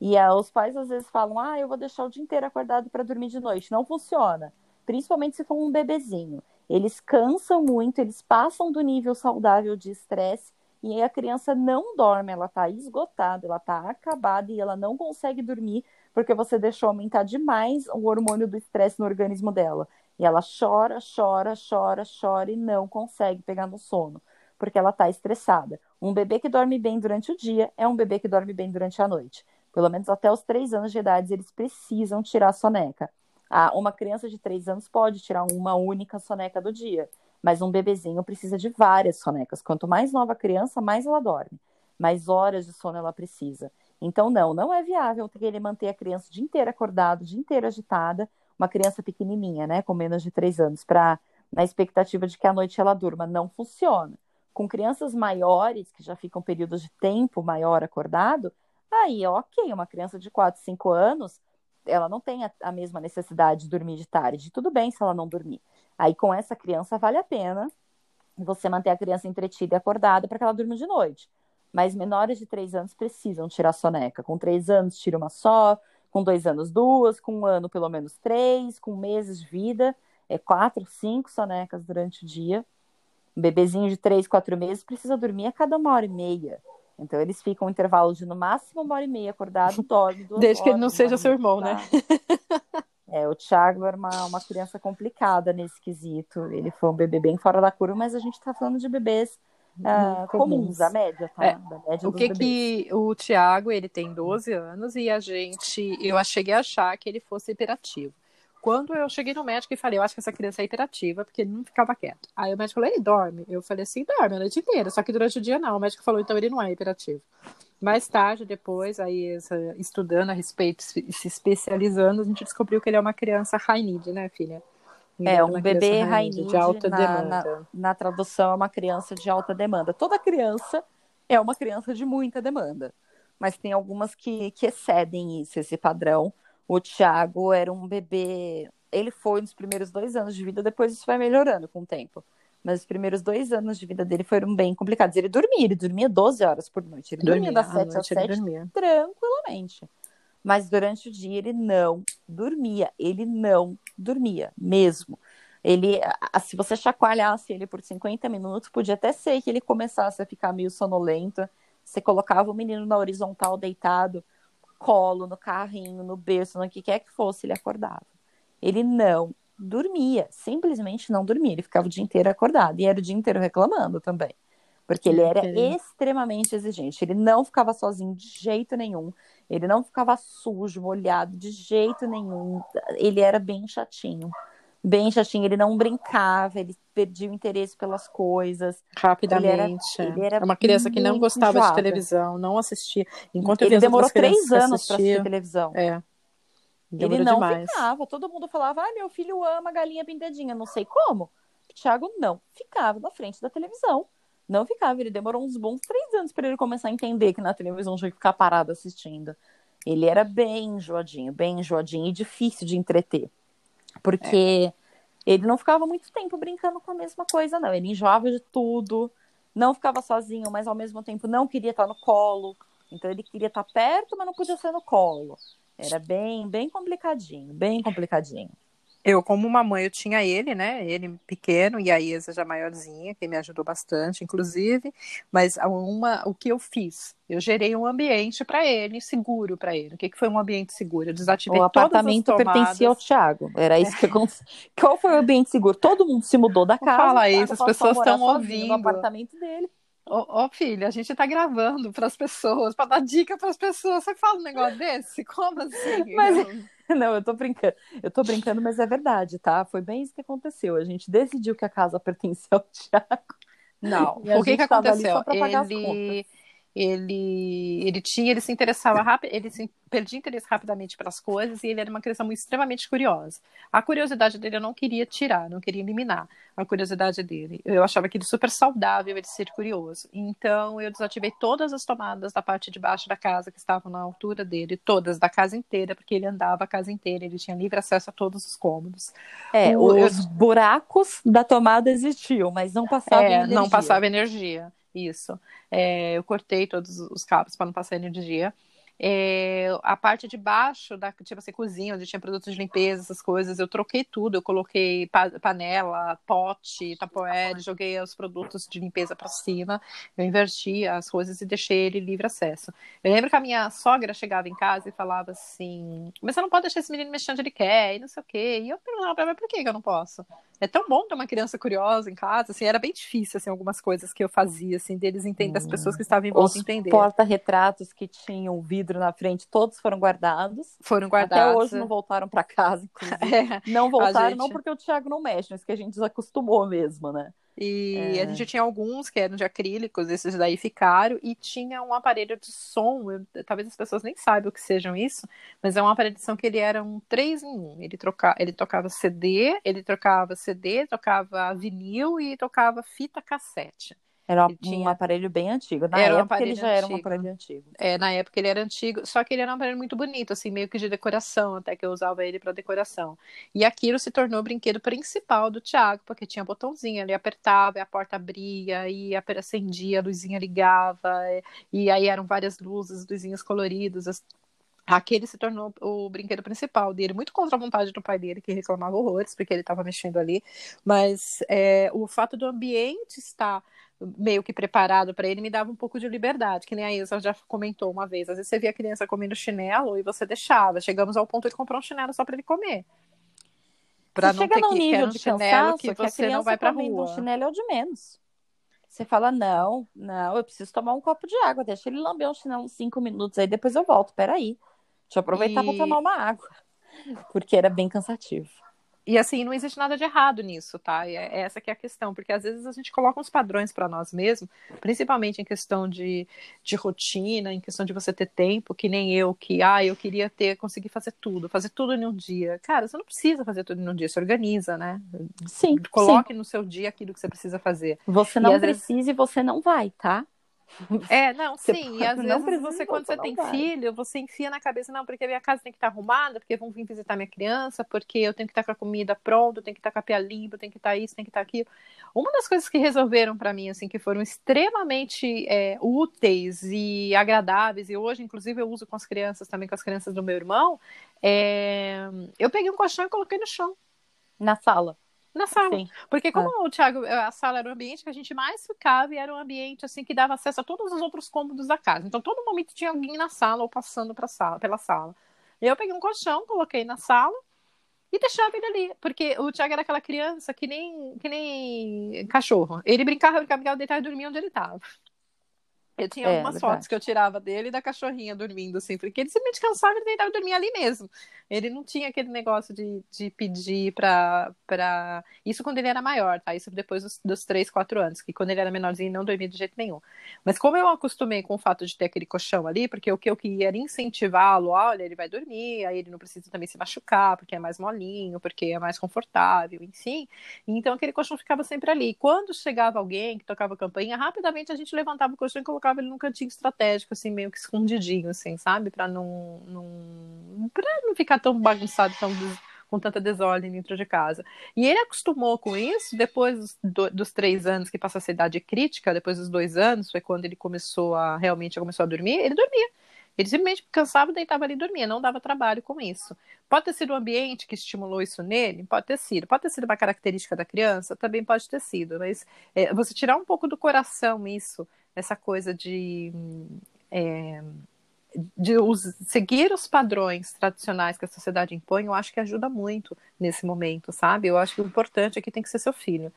E uh, os pais às vezes falam: ah, eu vou deixar o dia inteiro acordado para dormir de noite. Não funciona. Principalmente se for um bebezinho. Eles cansam muito, eles passam do nível saudável de estresse e a criança não dorme, ela está esgotada, ela está acabada e ela não consegue dormir porque você deixou aumentar demais o hormônio do estresse no organismo dela. E ela chora, chora, chora, chora e não consegue pegar no sono, porque ela está estressada. Um bebê que dorme bem durante o dia é um bebê que dorme bem durante a noite. Pelo menos até os três anos de idade, eles precisam tirar a soneca. Ah, uma criança de três anos pode tirar uma única soneca do dia, mas um bebezinho precisa de várias sonecas. Quanto mais nova a criança, mais ela dorme. Mais horas de sono ela precisa. Então, não, não é viável ter ele manter a criança o dia inteiro acordado, o dia inteiro agitada, uma criança pequenininha, né, com menos de três anos, para na expectativa de que à noite ela durma. Não funciona. Com crianças maiores, que já ficam períodos de tempo maior acordado, aí, ok, uma criança de 4, 5 anos, ela não tem a, a, mesma necessidade de dormir de tarde. Tudo bem se ela não dormir. Aí, com essa criança, vale a pena você manter a criança entretida e acordada para que ela durma de noite. Mas menores de 3 anos precisam tirar soneca. Com 3 anos, tira uma só. Com 2 anos, duas. Com um ano, pelo menos três. Com meses de vida, é quatro, cinco sonecas durante o dia. Um bebezinho de 3, 4 meses precisa dormir a cada uma hora e meia. Então eles ficam um intervalo de no máximo uma hora e meia acordado, dorme duas Desde horas, que ele não seja seu irmão, né? É, o Thiago era uma, uma criança complicada nesse quesito. Ele foi um bebê bem fora da curva, mas a gente está falando de bebês uh, comuns, a média, tá? É, média o que bebês. que o Thiago, ele tem 12 anos e a gente, eu cheguei a achar que ele fosse hiperativo. Quando eu cheguei no médico e falei, eu acho que essa criança é hiperativa, porque ele não ficava quieto. Aí o médico falou, ele dorme? Eu falei assim, dorme a noite inteira, só que durante o dia não. O médico falou, então ele não é hiperativo. Mais tarde, depois, aí estudando a respeito, se especializando, a gente descobriu que ele é uma criança high need, né, filha? Ele é, um bebê high need, de alta na, demanda. Na, na tradução, é uma criança de alta demanda. Toda criança é uma criança de muita demanda, mas tem algumas que, que excedem isso, esse padrão o Thiago era um bebê. Ele foi nos primeiros dois anos de vida, depois isso vai melhorando com o tempo. Mas os primeiros dois anos de vida dele foram bem complicados. Ele dormia, ele dormia 12 horas por noite. Ele dormia, dormia das 7 às 7 tranquilamente. Mas durante o dia ele não dormia. Ele não dormia mesmo. Ele, se você chacoalhasse ele por 50 minutos, podia até ser que ele começasse a ficar meio sonolento. Você colocava o menino na horizontal deitado colo, no carrinho, no berço, no que quer que fosse, ele acordava. Ele não dormia, simplesmente não dormia. Ele ficava o dia inteiro acordado e era o dia inteiro reclamando também. Porque ele era extremamente exigente. Ele não ficava sozinho de jeito nenhum. Ele não ficava sujo, molhado de jeito nenhum. Ele era bem chatinho. Bem chatinho. Ele não brincava, ele perdia o interesse pelas coisas. Rapidamente. Ele era, ele era é uma criança que não gostava enjoada. de televisão, não assistia. Enquanto ele demorou três anos para assistir televisão. É. Demorou ele não demais. ficava. Todo mundo falava, ah, meu filho ama galinha pintadinha. Não sei como. O Thiago não ficava na frente da televisão. Não ficava. Ele demorou uns bons três anos para ele começar a entender que na televisão tinha que ficar parado assistindo. Ele era bem enjoadinho, bem enjoadinho e difícil de entreter. Porque é. Ele não ficava muito tempo brincando com a mesma coisa, não. Ele enjoava de tudo, não ficava sozinho, mas ao mesmo tempo não queria estar no colo. Então ele queria estar perto, mas não podia ser no colo. Era bem, bem complicadinho, bem complicadinho. Eu, como mamãe, eu tinha ele, né? Ele pequeno e a Isa já maiorzinha, que me ajudou bastante, inclusive. Mas uma, o que eu fiz? Eu gerei um ambiente para ele, seguro para ele. O que, que foi um ambiente seguro? Eu desativei O apartamento pertencia ao Thiago. Era isso que aconteceu. Qual foi o ambiente seguro? Todo mundo se mudou da casa. Fala isso, as pessoas estão ouvindo. No apartamento dele. Ô, oh, filha, a gente tá gravando para as pessoas, para dar dica para as pessoas. Você fala um negócio desse? Como assim? Mas, não, eu tô brincando. Eu tô brincando, mas é verdade, tá? Foi bem isso que aconteceu. A gente decidiu que a casa pertencia ao Thiago. Não, o que que aconteceu? Ele ele, ele tinha, ele se interessava rápido, ele se perdia interesse rapidamente pelas coisas e ele era uma criança muito extremamente curiosa. A curiosidade dele eu não queria tirar, não queria eliminar a curiosidade dele. Eu achava aquilo super saudável ele ser curioso. Então eu desativei todas as tomadas da parte de baixo da casa que estavam na altura dele, todas da casa inteira, porque ele andava a casa inteira, ele tinha livre acesso a todos os cômodos. É, o, os eu... buracos da tomada existiam, mas não passava é, energia. Não passava energia. Isso. É, eu cortei todos os cabos para não passar energia. É, a parte de baixo da tipo assim, cozinha, onde tinha produtos de limpeza, essas coisas, eu troquei tudo. Eu coloquei pa panela, pote, tapoé, joguei os produtos de limpeza para cima. Eu inverti as coisas e deixei ele livre acesso. Eu lembro que a minha sogra chegava em casa e falava assim: Mas você não pode deixar esse menino mexendo onde ele quer, e não sei o quê. E eu perguntava pra ela: Por que eu não posso? É tão bom ter uma criança curiosa em casa, assim, era bem difícil, assim, algumas coisas que eu fazia, assim, deles entender, hum. as pessoas que estavam em volta entender. porta-retratos que tinham vidro na frente, todos foram guardados. Foram guardados. Até hoje não voltaram para casa, inclusive. É, não voltaram, gente... não porque o Thiago não mexe, mas que a gente desacostumou mesmo, né? E é. a gente tinha alguns que eram de acrílicos, esses daí ficaram, e tinha um aparelho de som, eu, talvez as pessoas nem saibam o que sejam isso, mas é um aparelho de som que ele era um 3 em 1. Ele, troca, ele tocava CD, ele trocava CD, tocava vinil e tocava fita cassete. Era um tinha... aparelho bem antigo. Na era época um ele já antigo. era um aparelho antigo. É, na época ele era antigo, só que ele era um aparelho muito bonito, assim, meio que de decoração, até que eu usava ele para decoração. E aquilo se tornou o brinquedo principal do Thiago, porque tinha botãozinho, ele apertava, e a porta abria, e acendia, a luzinha ligava, e aí eram várias luzes, luzinhas coloridas. Aquele se tornou o brinquedo principal dele, muito contra a vontade do pai dele, que reclamava horrores, porque ele estava mexendo ali. Mas é, o fato do ambiente estar meio que preparado para ele me dava um pouco de liberdade, que nem a Isa já comentou uma vez. Às vezes você via a criança comendo chinelo e você deixava. Chegamos ao ponto de comprar um chinelo só para ele comer. Para não ter que nível um de chinelo que, que você não vai para rua. Um chinelo é o de menos. Você fala, não, não, eu preciso tomar um copo de água, deixa ele lamber um chinelo uns cinco minutos, aí depois eu volto, peraí. Deixa eu aproveitar e... para tomar uma água. Porque era bem cansativo. E assim, não existe nada de errado nisso, tá? E é essa que é a questão, porque às vezes a gente coloca uns padrões para nós mesmos, principalmente em questão de, de rotina, em questão de você ter tempo, que nem eu, que, ah, eu queria ter, conseguir fazer tudo, fazer tudo em um dia. Cara, você não precisa fazer tudo em um dia, você organiza, né? Sim. Coloque sim. no seu dia aquilo que você precisa fazer. Você não precisa vezes... e você não vai, tá? É, não, você sim. Pode, e às vezes você, quando você tem vai. filho, você enfia na cabeça, não, porque a minha casa tem que estar arrumada, porque vão vir visitar minha criança, porque eu tenho que estar com a comida pronta, eu tenho que estar com a pia limpa, eu tenho que estar isso, tem que estar aquilo. Uma das coisas que resolveram para mim, assim, que foram extremamente é, úteis e agradáveis, e hoje, inclusive, eu uso com as crianças, também com as crianças do meu irmão, é... eu peguei um colchão e coloquei no chão. Na sala. Na sala. Sim. Porque como é. o Thiago, a sala era o ambiente que a gente mais ficava e era um ambiente assim que dava acesso a todos os outros cômodos da casa. Então todo momento tinha alguém na sala ou passando pra sala, pela sala. Eu peguei um colchão, coloquei na sala e deixava ele ali, porque o Thiago era aquela criança que nem, que nem cachorro. Ele brincava, brincava, brincava, deitava e dormia onde ele estava. Eu tinha é, algumas verdade. fotos que eu tirava dele e da cachorrinha dormindo, assim, porque ele simplesmente cansava e deitava e dormia ali mesmo. Ele não tinha aquele negócio de, de pedir pra, pra. Isso quando ele era maior, tá? Isso depois dos, dos 3, 4 anos, que quando ele era menorzinho não dormia de jeito nenhum. Mas como eu acostumei com o fato de ter aquele colchão ali, porque o que eu queria era incentivá-lo, olha, ele vai dormir, aí ele não precisa também se machucar, porque é mais molinho, porque é mais confortável, enfim. Então aquele colchão ficava sempre ali. Quando chegava alguém que tocava campainha, rapidamente a gente levantava o colchão e colocava ele num cantinho estratégico, assim, meio que escondidinho, assim, sabe? Pra não, não, pra não ficar tão bagunçado, tão com tanta desordem dentro de casa. E ele acostumou com isso depois do, dos três anos que passou a ser idade crítica, depois dos dois anos, foi quando ele começou a realmente começou a dormir, ele dormia. Ele simplesmente cansava, deitava ali e dormia, não dava trabalho com isso. Pode ter sido o ambiente que estimulou isso nele? Pode ter sido. Pode ter sido uma característica da criança? Também pode ter sido. Mas é, você tirar um pouco do coração isso, essa coisa de é, de os, seguir os padrões tradicionais que a sociedade impõe, eu acho que ajuda muito nesse momento, sabe? Eu acho que o importante aqui tem que ser seu filho.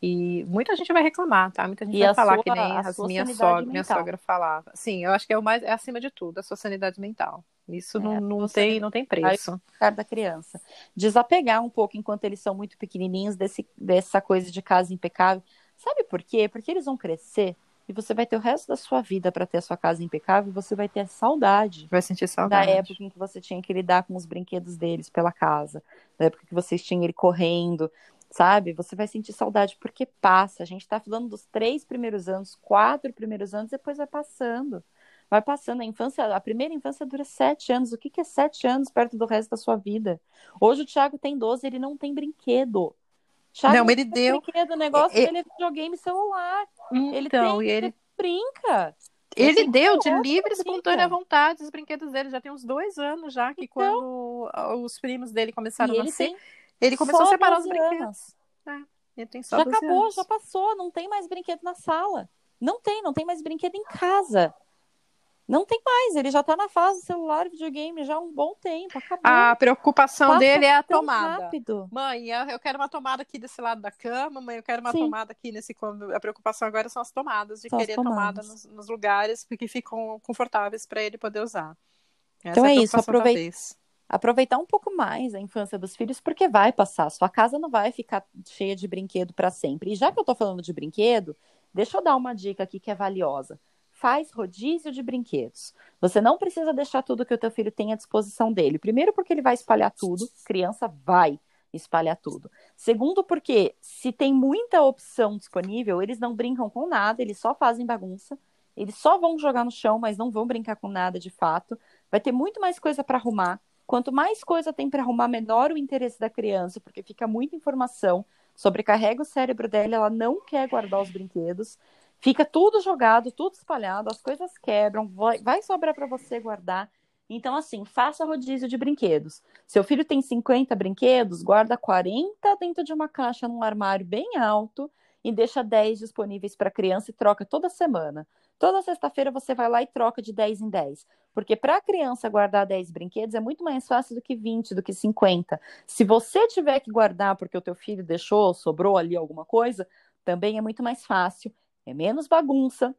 E muita gente vai reclamar, tá? Muita gente e vai falar sua, que nem a minha sogra, minha sogra falava. Sim, eu acho que é o mais, é acima de tudo, a sua sanidade mental. Isso é, não, não tem, não tem preço. da criança. Desapegar um pouco enquanto eles são muito pequenininhos desse, dessa coisa de casa impecável. Sabe por quê? Porque eles vão crescer e você vai ter o resto da sua vida para ter a sua casa impecável você vai ter saudade. Vai sentir saudade. Da época em que você tinha que lidar com os brinquedos deles pela casa, da época que vocês tinham ele correndo, sabe? Você vai sentir saudade porque passa. A gente está falando dos três primeiros anos, quatro primeiros anos, depois vai passando. Vai passando. A infância, a primeira infância dura sete anos. O que, que é sete anos perto do resto da sua vida? Hoje o Thiago tem 12, ele não tem brinquedo. Thiago não, ele deu. O negócio é, dele é videogame celular. Então, ele tem, ele brinca. Ele deu de livre e espontânea vontade os brinquedos dele. Já tem uns dois anos já que então, quando os primos dele começaram a nascer, ele começou a separar os brinquedos. É, ele tem só já acabou, anos. já passou. Não tem mais brinquedo na sala. Não tem, não tem mais brinquedo em casa. Não tem mais, ele já está na fase celular videogame já há um bom tempo. Acabou. A preocupação Passa dele é a tomada. Rápido. Mãe, eu quero uma tomada aqui desse lado da cama, mãe, eu quero uma Sim. tomada aqui nesse. A preocupação agora são as tomadas, de querer tomada nos, nos, lugares que ficam confortáveis para ele poder usar. Essa então é, é isso, aproveita aproveitar um pouco mais a infância dos filhos, porque vai passar. Sua casa não vai ficar cheia de brinquedo para sempre. E já que eu estou falando de brinquedo, deixa eu dar uma dica aqui que é valiosa faz rodízio de brinquedos. Você não precisa deixar tudo que o teu filho tem à disposição dele. Primeiro, porque ele vai espalhar tudo, criança vai espalhar tudo. Segundo, porque se tem muita opção disponível, eles não brincam com nada, eles só fazem bagunça. Eles só vão jogar no chão, mas não vão brincar com nada de fato. Vai ter muito mais coisa para arrumar. Quanto mais coisa tem para arrumar, menor o interesse da criança, porque fica muita informação, sobrecarrega o cérebro dela, ela não quer guardar os brinquedos. Fica tudo jogado, tudo espalhado, as coisas quebram, vai, vai sobrar para você guardar. Então, assim, faça rodízio de brinquedos. Seu filho tem 50 brinquedos, guarda 40 dentro de uma caixa num armário bem alto e deixa 10 disponíveis para a criança e troca toda semana. Toda sexta-feira você vai lá e troca de 10 em 10. Porque para a criança guardar 10 brinquedos é muito mais fácil do que 20, do que 50. Se você tiver que guardar porque o teu filho deixou, sobrou ali alguma coisa, também é muito mais fácil é menos bagunça,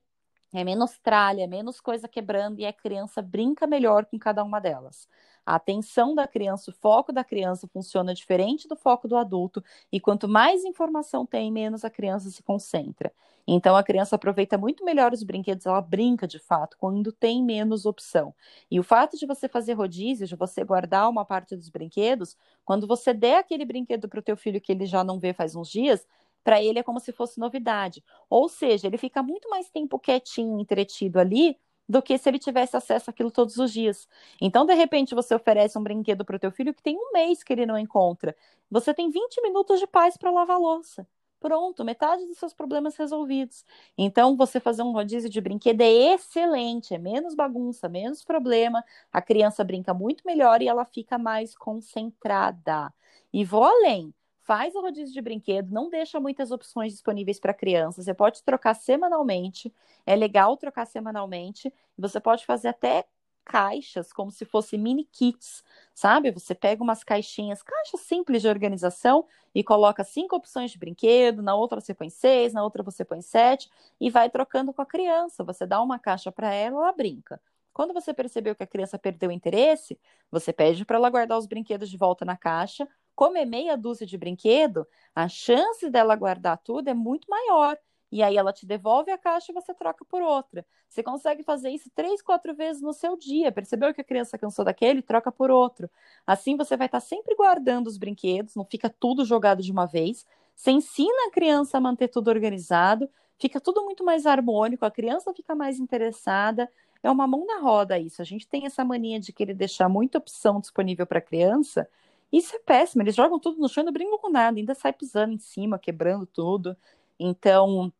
é menos tralha, é menos coisa quebrando e a criança brinca melhor com cada uma delas. A atenção da criança, o foco da criança funciona diferente do foco do adulto, e quanto mais informação tem, menos a criança se concentra. Então a criança aproveita muito melhor os brinquedos, ela brinca de fato, quando tem menos opção. E o fato de você fazer rodízio, de você guardar uma parte dos brinquedos, quando você der aquele brinquedo para o teu filho que ele já não vê faz uns dias, para ele é como se fosse novidade. Ou seja, ele fica muito mais tempo quietinho, entretido ali, do que se ele tivesse acesso àquilo todos os dias. Então, de repente, você oferece um brinquedo para o teu filho que tem um mês que ele não encontra. Você tem 20 minutos de paz para lavar louça. Pronto, metade dos seus problemas resolvidos. Então, você fazer um rodízio de brinquedo é excelente, é menos bagunça, menos problema. A criança brinca muito melhor e ela fica mais concentrada. E vou além faz o rodízio de brinquedo, não deixa muitas opções disponíveis para crianças. Você pode trocar semanalmente, é legal trocar semanalmente. Você pode fazer até caixas, como se fossem mini kits, sabe? Você pega umas caixinhas, caixas simples de organização, e coloca cinco opções de brinquedo, na outra você põe seis, na outra você põe sete, e vai trocando com a criança. Você dá uma caixa para ela, ela brinca. Quando você percebeu que a criança perdeu o interesse, você pede para ela guardar os brinquedos de volta na caixa. Como é meia dúzia de brinquedo, a chance dela guardar tudo é muito maior e aí ela te devolve a caixa e você troca por outra. Você consegue fazer isso três, quatro vezes no seu dia. Percebeu que a criança cansou daquele? Troca por outro. Assim você vai estar sempre guardando os brinquedos, não fica tudo jogado de uma vez. Você ensina a criança a manter tudo organizado, fica tudo muito mais harmônico, a criança fica mais interessada. É uma mão na roda isso. A gente tem essa mania de querer deixar muita opção disponível para a criança. Isso é péssimo. Eles jogam tudo no chão e não brincam com nada, ainda sai pisando em cima, quebrando tudo. Então,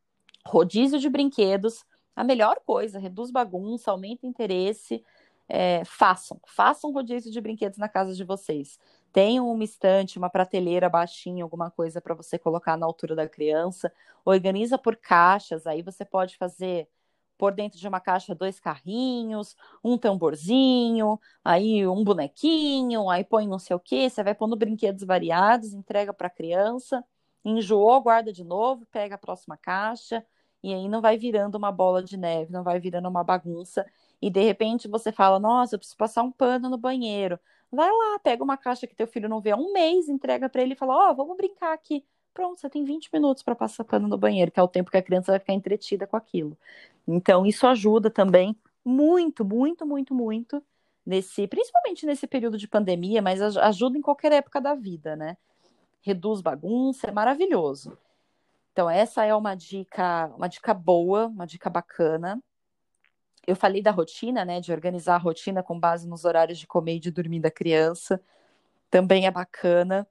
rodízio de brinquedos, a melhor coisa, reduz bagunça, aumenta interesse. É, façam, façam rodízio de brinquedos na casa de vocês. Tenham uma estante, uma prateleira baixinha, alguma coisa para você colocar na altura da criança. Organiza por caixas, aí você pode fazer por dentro de uma caixa dois carrinhos, um tamborzinho, aí um bonequinho, aí põe não sei o que, você vai pondo brinquedos variados, entrega para a criança, enjoou, guarda de novo, pega a próxima caixa, e aí não vai virando uma bola de neve, não vai virando uma bagunça. E de repente você fala: Nossa, eu preciso passar um pano no banheiro. Vai lá, pega uma caixa que teu filho não vê há um mês, entrega para ele e fala: Ó, oh, vamos brincar aqui. Pronto, você tem 20 minutos para passar pano no banheiro, que é o tempo que a criança vai ficar entretida com aquilo. Então, isso ajuda também muito, muito, muito, muito nesse, principalmente nesse período de pandemia, mas ajuda em qualquer época da vida, né? Reduz bagunça, é maravilhoso. Então, essa é uma dica, uma dica boa, uma dica bacana. Eu falei da rotina, né? De organizar a rotina com base nos horários de comer e de dormir da criança. Também é bacana.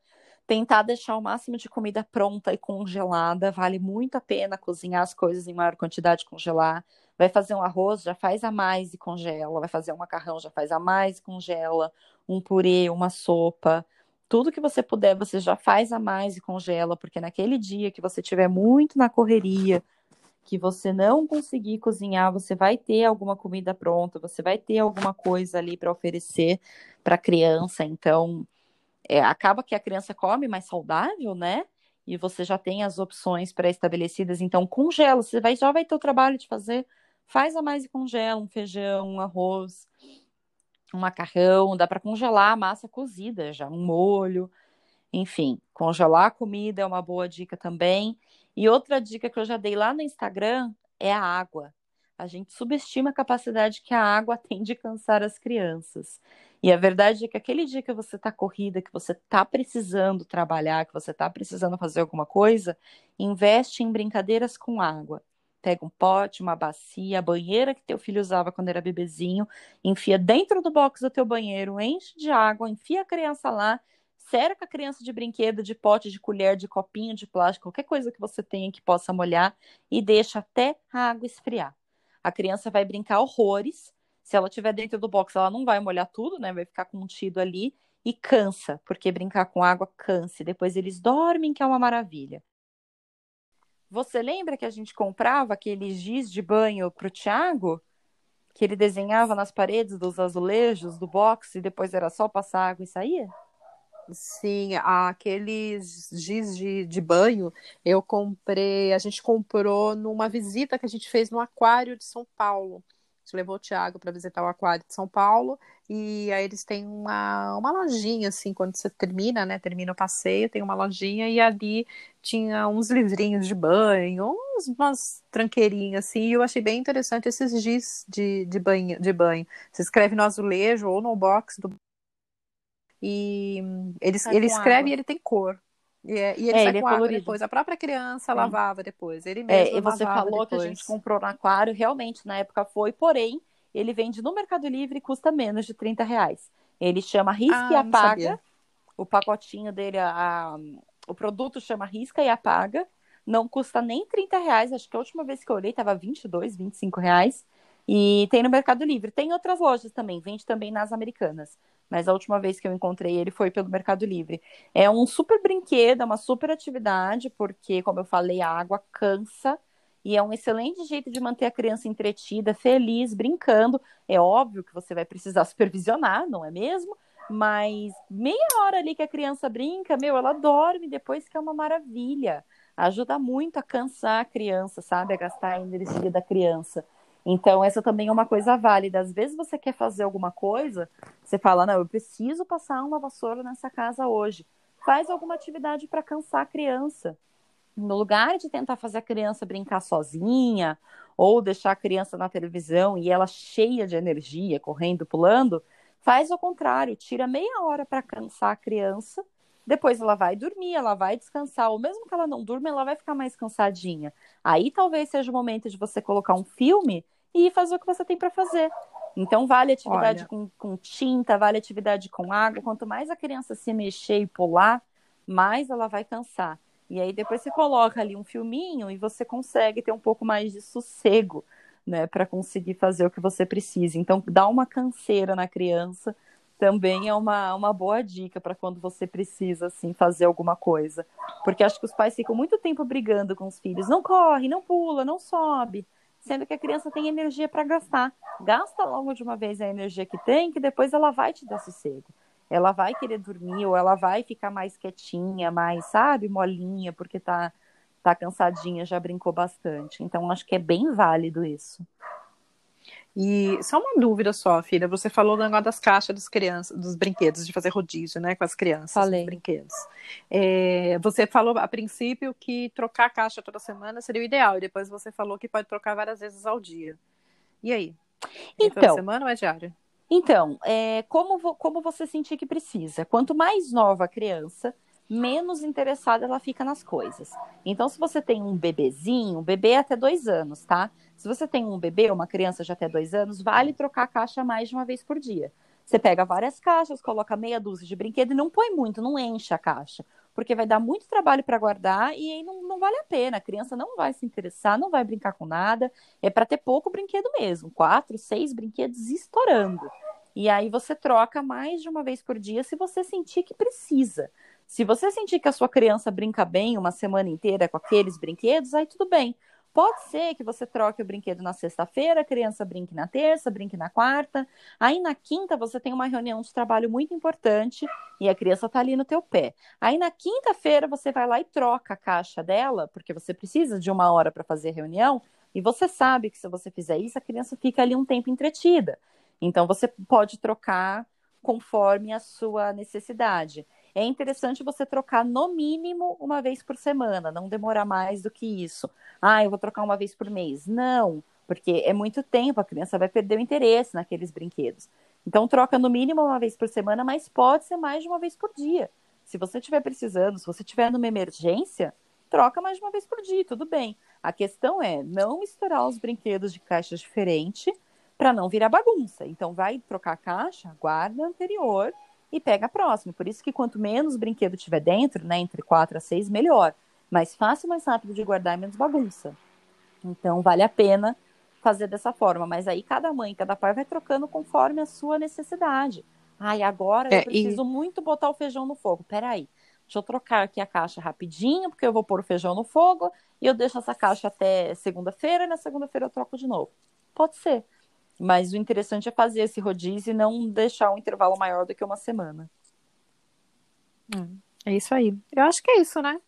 Tentar deixar o máximo de comida pronta e congelada. Vale muito a pena cozinhar as coisas em maior quantidade congelar. Vai fazer um arroz, já faz a mais e congela. Vai fazer um macarrão, já faz a mais e congela. Um purê, uma sopa tudo que você puder, você já faz a mais e congela, porque naquele dia que você tiver muito na correria, que você não conseguir cozinhar, você vai ter alguma comida pronta, você vai ter alguma coisa ali para oferecer para a criança. Então, é, acaba que a criança come mais saudável, né? E você já tem as opções pré-estabelecidas. Então, congela. Você vai, já vai ter o trabalho de fazer. Faz a mais e congela um feijão, um arroz um macarrão, dá para congelar a massa cozida já, um molho, enfim, congelar a comida é uma boa dica também. E outra dica que eu já dei lá no Instagram é a água. A gente subestima a capacidade que a água tem de cansar as crianças. E a verdade é que aquele dia que você está corrida, que você está precisando trabalhar, que você está precisando fazer alguma coisa, investe em brincadeiras com água pega um pote, uma bacia, a banheira que teu filho usava quando era bebezinho, enfia dentro do box do teu banheiro, enche de água, enfia a criança lá, cerca a criança de brinquedo, de pote, de colher, de copinho de plástico, qualquer coisa que você tenha que possa molhar e deixa até a água esfriar. A criança vai brincar horrores. Se ela estiver dentro do box, ela não vai molhar tudo, né? Vai ficar contido ali e cansa, porque brincar com água cansa. Depois eles dormem, que é uma maravilha. Você lembra que a gente comprava aqueles giz de banho para o Thiago? Que ele desenhava nas paredes dos azulejos do box e depois era só passar água e saía? Sim, aqueles giz de, de banho eu comprei, a gente comprou numa visita que a gente fez no aquário de São Paulo gente levou o Thiago para visitar o aquário de São Paulo e aí eles têm uma, uma lojinha assim, quando você termina, né, termina o passeio, tem uma lojinha e ali tinha uns livrinhos de banho, uns, umas tranqueirinhas assim, e eu achei bem interessante esses giz de, de, banho, de banho. Você escreve no azulejo ou no box do e ele, ele escreve água. e ele tem cor. E, é, e ele é, sai ele é com é água depois. A própria criança lavava depois. Ele mesmo é, e você falou depois. que a gente comprou no aquário, realmente, na época foi, porém, ele vende no Mercado Livre e custa menos de 30 reais. Ele chama Risca ah, e Apaga. O pacotinho dele, a, a, o produto chama Risca e Apaga. Não custa nem 30 reais. Acho que a última vez que eu olhei estava 22, 25 reais. E tem no Mercado Livre. Tem outras lojas também, vende também nas americanas mas a última vez que eu encontrei ele foi pelo Mercado Livre. É um super brinquedo, é uma super atividade, porque, como eu falei, a água cansa. E é um excelente jeito de manter a criança entretida, feliz, brincando. É óbvio que você vai precisar supervisionar, não é mesmo? Mas meia hora ali que a criança brinca, meu, ela dorme depois que é uma maravilha. Ajuda muito a cansar a criança, sabe? A gastar a energia da criança. Então, essa também é uma coisa válida. Às vezes você quer fazer alguma coisa, você fala, não, eu preciso passar uma vassoura nessa casa hoje. Faz alguma atividade para cansar a criança. No lugar de tentar fazer a criança brincar sozinha, ou deixar a criança na televisão e ela cheia de energia, correndo, pulando, faz o contrário, tira meia hora para cansar a criança, depois ela vai dormir, ela vai descansar, ou mesmo que ela não durma, ela vai ficar mais cansadinha. Aí talvez seja o momento de você colocar um filme e fazer o que você tem para fazer. Então, vale atividade com, com, tinta, vale atividade com água. Quanto mais a criança se mexer e pular, mais ela vai cansar. E aí depois você coloca ali um filminho e você consegue ter um pouco mais de sossego, né, para conseguir fazer o que você precisa. Então, dá uma canseira na criança também é uma, uma boa dica para quando você precisa assim fazer alguma coisa. Porque acho que os pais ficam muito tempo brigando com os filhos. Não corre, não pula, não sobe sendo que a criança tem energia para gastar. Gasta logo de uma vez a energia que tem, que depois ela vai te dar sossego. Ela vai querer dormir ou ela vai ficar mais quietinha, mais, sabe, molinha, porque tá, tá cansadinha, já brincou bastante. Então, acho que é bem válido isso. E só uma dúvida só, filha. Você falou do negócio das caixas dos crianças, dos brinquedos, de fazer rodízio, né, com as crianças, Falei. brinquedos. É, você falou a princípio que trocar a caixa toda semana seria o ideal, e depois você falou que pode trocar várias vezes ao dia. E aí? É então, toda semana ou é diário? Então, é, como, como você sentir que precisa? Quanto mais nova a criança, menos interessada ela fica nas coisas. Então, se você tem um bebezinho, um bebê é até dois anos, tá? Se você tem um bebê, uma criança de até dois anos, vale trocar a caixa mais de uma vez por dia. Você pega várias caixas, coloca meia dúzia de brinquedo e não põe muito, não enche a caixa, porque vai dar muito trabalho para guardar e aí não, não vale a pena. A criança não vai se interessar, não vai brincar com nada. É para ter pouco brinquedo mesmo, quatro, seis brinquedos estourando. E aí você troca mais de uma vez por dia se você sentir que precisa. Se você sentir que a sua criança brinca bem uma semana inteira com aqueles brinquedos, aí tudo bem. Pode ser que você troque o brinquedo na sexta-feira, a criança brinque na terça, brinque na quarta. Aí na quinta você tem uma reunião de trabalho muito importante e a criança está ali no teu pé. Aí na quinta-feira você vai lá e troca a caixa dela, porque você precisa de uma hora para fazer a reunião, e você sabe que se você fizer isso, a criança fica ali um tempo entretida. Então você pode trocar conforme a sua necessidade é interessante você trocar no mínimo uma vez por semana, não demorar mais do que isso. Ah, eu vou trocar uma vez por mês. Não, porque é muito tempo, a criança vai perder o interesse naqueles brinquedos. Então, troca no mínimo uma vez por semana, mas pode ser mais de uma vez por dia. Se você estiver precisando, se você estiver numa emergência, troca mais de uma vez por dia, tudo bem. A questão é não misturar os brinquedos de caixas diferentes para não virar bagunça. Então, vai trocar a caixa, guarda a anterior e pega a próxima. Por isso que quanto menos brinquedo tiver dentro, né, entre 4 a 6, melhor. Mais fácil, mais rápido de guardar e menos bagunça. Então, vale a pena fazer dessa forma. Mas aí cada mãe, cada pai vai trocando conforme a sua necessidade. Ai, agora é, eu preciso e... muito botar o feijão no fogo. Peraí, deixa eu trocar aqui a caixa rapidinho, porque eu vou pôr o feijão no fogo e eu deixo essa caixa até segunda-feira e na segunda-feira eu troco de novo. Pode ser. Mas o interessante é fazer esse rodízio e não deixar um intervalo maior do que uma semana. Hum, é isso aí. Eu acho que é isso, né?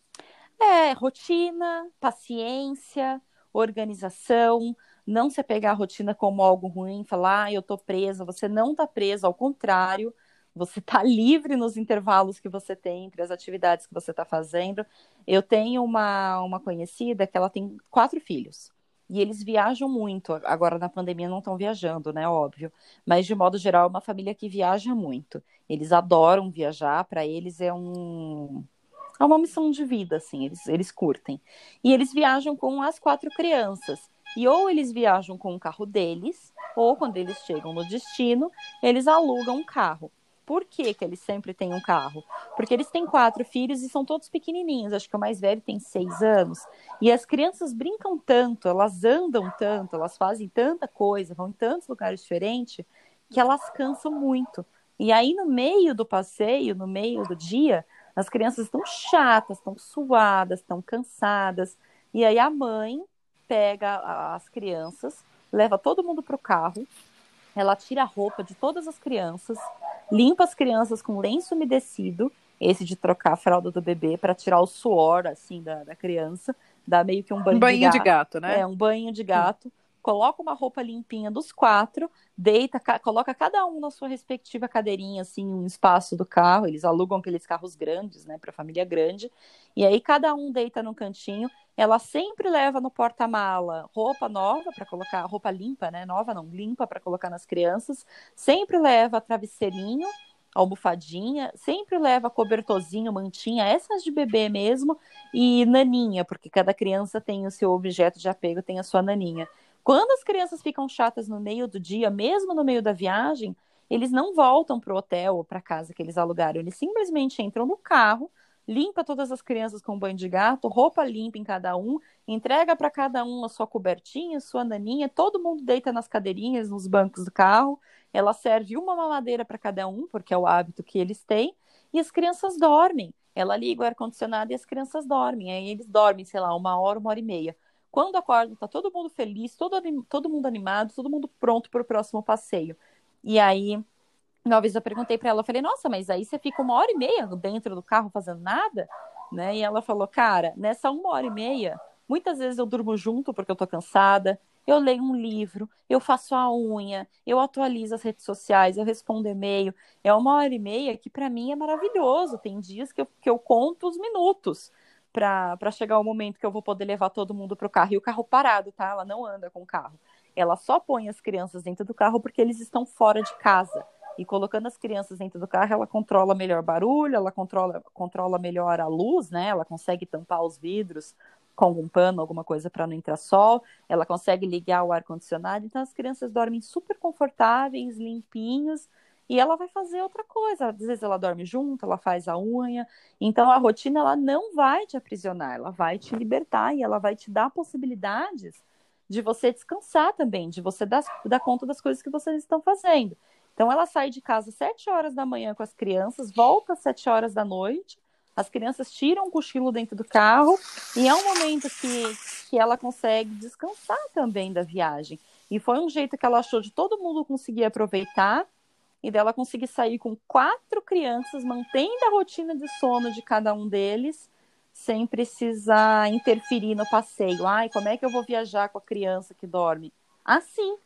É, rotina, paciência, organização, não se pegar a rotina como algo ruim, falar, ah, eu tô presa, você não tá presa, ao contrário, você tá livre nos intervalos que você tem entre as atividades que você tá fazendo. Eu tenho uma, uma conhecida que ela tem quatro filhos. E eles viajam muito. Agora na pandemia não estão viajando, né? Óbvio. Mas de modo geral é uma família que viaja muito. Eles adoram viajar. Para eles é um é uma missão de vida, assim. Eles eles curtem. E eles viajam com as quatro crianças. E ou eles viajam com o carro deles, ou quando eles chegam no destino, eles alugam um carro. Por que, que eles sempre têm um carro? Porque eles têm quatro filhos e são todos pequenininhos. Acho que o mais velho tem seis anos. E as crianças brincam tanto, elas andam tanto, elas fazem tanta coisa, vão em tantos lugares diferentes, que elas cansam muito. E aí, no meio do passeio, no meio do dia, as crianças estão chatas, estão suadas, estão cansadas. E aí a mãe pega as crianças, leva todo mundo pro carro, ela tira a roupa de todas as crianças, limpa as crianças com lenço umedecido, esse de trocar a fralda do bebê para tirar o suor assim da, da criança, dá meio que um banho, um banho de, gato. de gato, né? É, um banho de gato. Coloca uma roupa limpinha dos quatro, deita, ca coloca cada um na sua respectiva cadeirinha, assim, um espaço do carro. Eles alugam aqueles carros grandes, né, para família grande. E aí cada um deita num cantinho. Ela sempre leva no porta-mala roupa nova para colocar, roupa limpa, né, nova não, limpa para colocar nas crianças. Sempre leva travesseirinho almofadinha, sempre leva cobertorzinho, mantinha, essas de bebê mesmo, e naninha, porque cada criança tem o seu objeto de apego, tem a sua naninha. Quando as crianças ficam chatas no meio do dia, mesmo no meio da viagem, eles não voltam para o hotel ou para casa que eles alugaram, eles simplesmente entram no carro, limpa todas as crianças com banho de gato, roupa limpa em cada um, entrega para cada um a sua cobertinha, sua naninha, todo mundo deita nas cadeirinhas, nos bancos do carro, ela serve uma mamadeira para cada um, porque é o hábito que eles têm, e as crianças dormem. Ela liga o ar-condicionado e as crianças dormem. Aí eles dormem, sei lá, uma hora, uma hora e meia. Quando acordam, tá todo mundo feliz, todo, todo mundo animado, todo mundo pronto para o próximo passeio. E aí, uma vez eu perguntei para ela, eu falei, nossa, mas aí você fica uma hora e meia dentro do carro fazendo nada? Né? E ela falou, cara, nessa uma hora e meia, muitas vezes eu durmo junto porque eu tô cansada, eu leio um livro, eu faço a unha, eu atualizo as redes sociais, eu respondo e-mail. É uma hora e meia que para mim é maravilhoso. Tem dias que eu, que eu conto os minutos para chegar o momento que eu vou poder levar todo mundo para o carro. E o carro parado, tá? Ela não anda com o carro. Ela só põe as crianças dentro do carro porque eles estão fora de casa. E colocando as crianças dentro do carro, ela controla melhor barulho, ela controla, controla melhor a luz, né? Ela consegue tampar os vidros com um pano, alguma coisa para não entrar sol, ela consegue ligar o ar-condicionado, então as crianças dormem super confortáveis, limpinhos, e ela vai fazer outra coisa. Às vezes ela dorme junto, ela faz a unha. Então a rotina ela não vai te aprisionar, ela vai te libertar e ela vai te dar possibilidades de você descansar também, de você dar, dar conta das coisas que vocês estão fazendo. Então ela sai de casa às 7 horas da manhã com as crianças, volta às 7 horas da noite, as crianças tiram o cochilo dentro do carro e é um momento que, que ela consegue descansar também da viagem. E foi um jeito que ela achou de todo mundo conseguir aproveitar e dela conseguir sair com quatro crianças, mantendo a rotina de sono de cada um deles, sem precisar interferir no passeio. Ai, como é que eu vou viajar com a criança que dorme? Assim.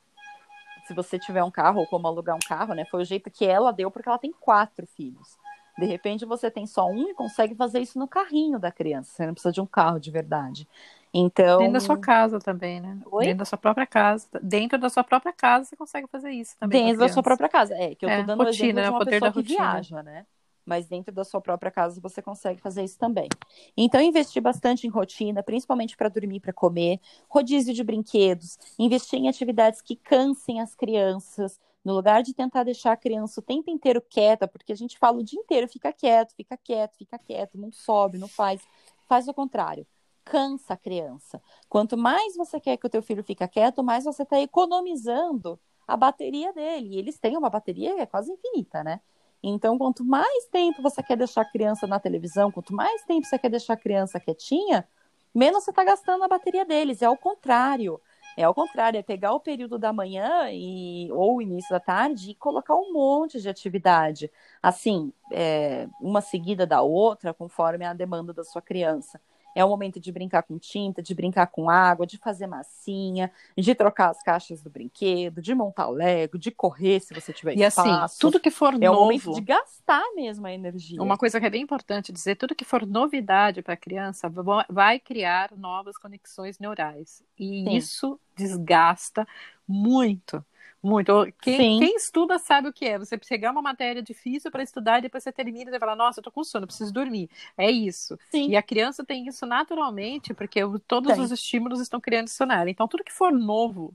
Se você tiver um carro ou como alugar um carro, né? Foi o jeito que ela deu, porque ela tem quatro filhos. De repente você tem só um e consegue fazer isso no carrinho da criança. Você não precisa de um carro de verdade. Então. Dentro da sua casa também, né? Oi? Dentro da sua própria casa. Dentro da sua própria casa você consegue fazer isso também. Dentro da sua própria casa. É, que eu tô é, dando rotina, exemplo de uma pessoa que rotina. viaja, né? Mas dentro da sua própria casa você consegue fazer isso também. Então, investir bastante em rotina, principalmente para dormir, para comer, rodízio de brinquedos, investir em atividades que cansem as crianças, no lugar de tentar deixar a criança o tempo inteiro quieta, porque a gente fala o dia inteiro, fica quieto, fica quieto, fica quieto, não sobe, não faz. Faz o contrário. Cansa a criança. Quanto mais você quer que o teu filho fique quieto, mais você está economizando a bateria dele. E eles têm uma bateria que é quase infinita, né? Então, quanto mais tempo você quer deixar a criança na televisão, quanto mais tempo você quer deixar a criança quietinha, menos você está gastando a bateria deles. É ao contrário. É ao contrário, é pegar o período da manhã e, ou o início da tarde e colocar um monte de atividade, assim, é, uma seguida da outra, conforme a demanda da sua criança. É o momento de brincar com tinta, de brincar com água, de fazer massinha, de trocar as caixas do brinquedo, de montar o Lego, de correr se você tiver e assim, espaço. E assim, tudo que for é novo... É o momento de gastar mesmo a energia. Uma coisa que é bem importante dizer, tudo que for novidade para a criança vai criar novas conexões neurais. E Sim. isso desgasta muito. Muito. Quem, quem, estuda sabe o que é. Você pegar uma matéria difícil para estudar e depois você termina e você fala, nossa, eu tô com sono, preciso dormir. É isso. Sim. E a criança tem isso naturalmente, porque todos tem. os estímulos estão criando isso nela. Então, tudo que for novo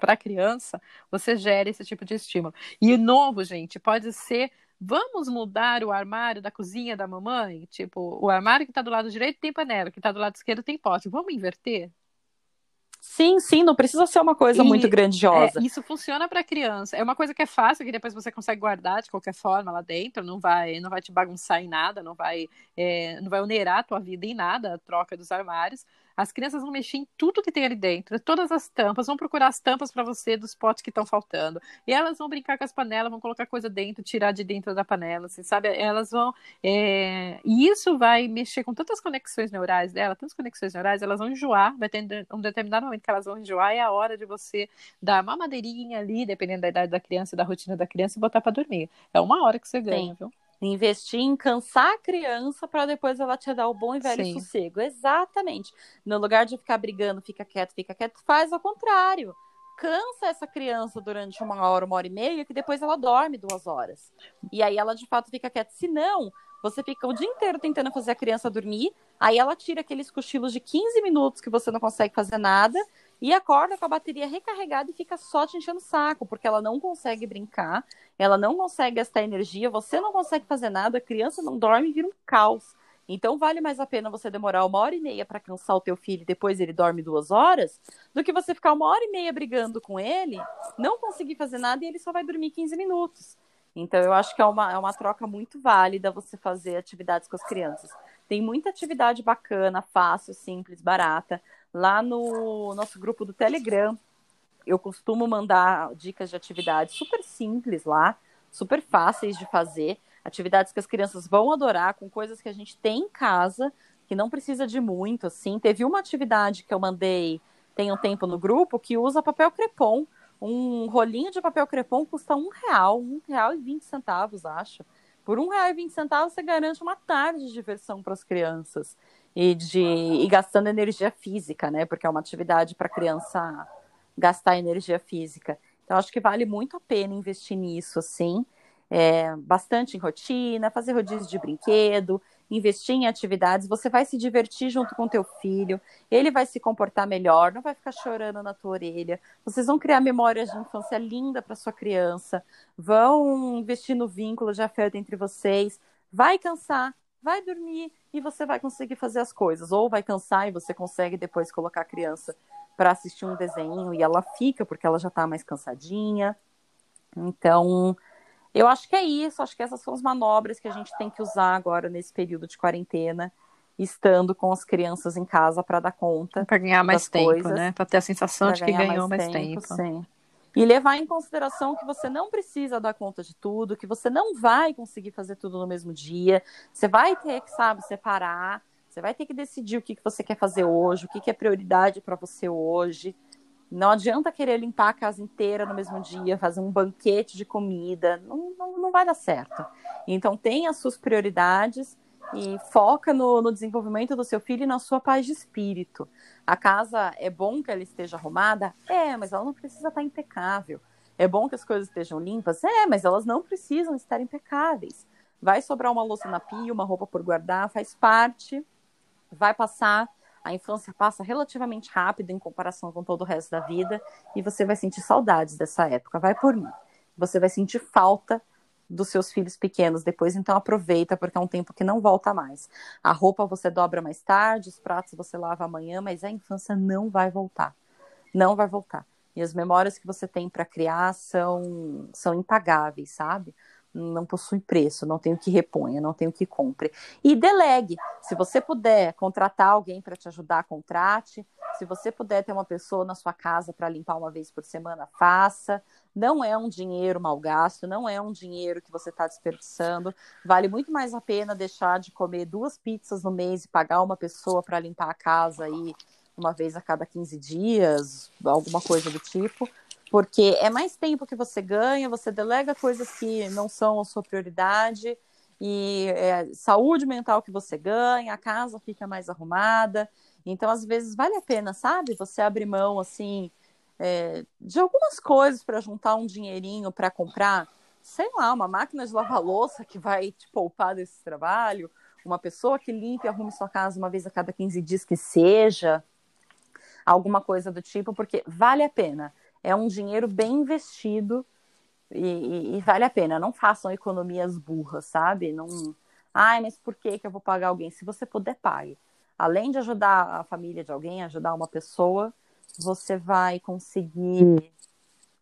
para a criança, você gera esse tipo de estímulo. E novo, gente, pode ser vamos mudar o armário da cozinha da mamãe? Tipo, o armário que está do lado direito tem panela, que está do lado esquerdo tem pote. Vamos inverter? Sim, sim, não precisa ser uma coisa e, muito grandiosa. É, isso funciona para criança. É uma coisa que é fácil, que depois você consegue guardar de qualquer forma lá dentro, não vai, não vai te bagunçar em nada, não vai, é, não vai onerar a tua vida em nada, a troca dos armários. As crianças vão mexer em tudo que tem ali dentro, todas as tampas, vão procurar as tampas para você dos potes que estão faltando. E elas vão brincar com as panelas, vão colocar coisa dentro, tirar de dentro da panela, você sabe? Elas vão. É... E isso vai mexer com tantas conexões neurais dela, tantas conexões neurais, elas vão enjoar, vai ter um determinado momento que elas vão enjoar, e é a hora de você dar uma madeirinha ali, dependendo da idade da criança, da rotina da criança, e botar para dormir. É uma hora que você ganha, Sim. viu? Investir em cansar a criança para depois ela te dar o bom e velho Sim. sossego. Exatamente. No lugar de ficar brigando, fica quieto, fica quieto, faz ao contrário. Cansa essa criança durante uma hora, uma hora e meia, que depois ela dorme duas horas. E aí ela de fato fica quieta. Se não, você fica o dia inteiro tentando fazer a criança dormir, aí ela tira aqueles cochilos de 15 minutos que você não consegue fazer nada, e acorda com a bateria recarregada e fica só te enchendo o saco, porque ela não consegue brincar, ela não consegue gastar energia, você não consegue fazer nada, a criança não dorme e vira um caos. Então vale mais a pena você demorar uma hora e meia para cansar o teu filho e depois ele dorme duas horas, do que você ficar uma hora e meia brigando com ele, não conseguir fazer nada e ele só vai dormir 15 minutos. Então eu acho que é uma, é uma troca muito válida você fazer atividades com as crianças. Tem muita atividade bacana, fácil, simples, barata lá no nosso grupo do Telegram. Eu costumo mandar dicas de atividades super simples lá, super fáceis de fazer, atividades que as crianças vão adorar, com coisas que a gente tem em casa, que não precisa de muito, assim. Teve uma atividade que eu mandei tem um tempo no grupo que usa papel crepom. Um rolinho de papel crepom custa um real, um real e vinte centavos, acho. Por um real e vinte centavos você garante uma tarde de diversão para as crianças e de e gastando energia física, né? Porque é uma atividade para criança gastar energia física. Então acho que vale muito a pena investir nisso, assim, é, bastante em rotina, fazer rodízio de brinquedo, investir em atividades. Você vai se divertir junto com teu filho, ele vai se comportar melhor, não vai ficar chorando na tua orelha. Vocês vão criar memórias de infância linda para sua criança, vão investir no vínculo de afeto entre vocês. Vai cansar, vai dormir e você vai conseguir fazer as coisas. Ou vai cansar e você consegue depois colocar a criança para assistir um desenho e ela fica porque ela já está mais cansadinha. Então, eu acho que é isso. Acho que essas são as manobras que a gente tem que usar agora nesse período de quarentena, estando com as crianças em casa para dar conta. Para ganhar mais tempo, coisas, né? Para ter a sensação de que ganhou mais, mais tempo. tempo. Sim. E levar em consideração que você não precisa dar conta de tudo, que você não vai conseguir fazer tudo no mesmo dia. Você vai ter que, sabe, separar. Você vai ter que decidir o que, que você quer fazer hoje, o que, que é prioridade para você hoje. Não adianta querer limpar a casa inteira no mesmo dia, fazer um banquete de comida. Não, não, não vai dar certo. Então, tenha as suas prioridades e foca no, no, desenvolvimento do seu filho e na sua paz de espírito. A casa é bom que ela esteja arrumada? É, mas ela não precisa estar impecável. É bom que as coisas estejam limpas? É, mas elas não precisam estar impecáveis. Vai sobrar uma louça na pia, uma roupa por guardar, faz parte, vai passar. A infância passa relativamente rápido em comparação com todo o resto da vida e você vai sentir saudades dessa época. Vai por mim. Você vai sentir falta dos seus filhos pequenos depois, então aproveita, porque é um tempo que não volta mais. A roupa você dobra mais tarde, os pratos você lava amanhã, mas a infância não vai voltar. Não vai voltar. E as memórias que você tem para criar são, são impagáveis, sabe? Não possui preço, não tem o que reponha, não tem o que compre. E delegue. Se você puder contratar alguém para te ajudar, contrate. Se você puder ter uma pessoa na sua casa para limpar uma vez por semana, faça. Não é um dinheiro mal gasto, não é um dinheiro que você está desperdiçando. Vale muito mais a pena deixar de comer duas pizzas no mês e pagar uma pessoa para limpar a casa aí uma vez a cada 15 dias, alguma coisa do tipo, porque é mais tempo que você ganha, você delega coisas que não são a sua prioridade, e é, saúde mental que você ganha, a casa fica mais arrumada. Então, às vezes, vale a pena, sabe? Você abrir mão, assim, é, de algumas coisas para juntar um dinheirinho para comprar, sei lá, uma máquina de lavar louça que vai te poupar desse trabalho, uma pessoa que limpe e arrume sua casa uma vez a cada 15 dias que seja, alguma coisa do tipo, porque vale a pena é um dinheiro bem investido e, e, e, vale a pena. Não façam economias burras, sabe? Não. Ai, mas por que, que eu vou pagar alguém? Se você puder, pague. Além de ajudar a família de alguém, ajudar uma pessoa, você vai conseguir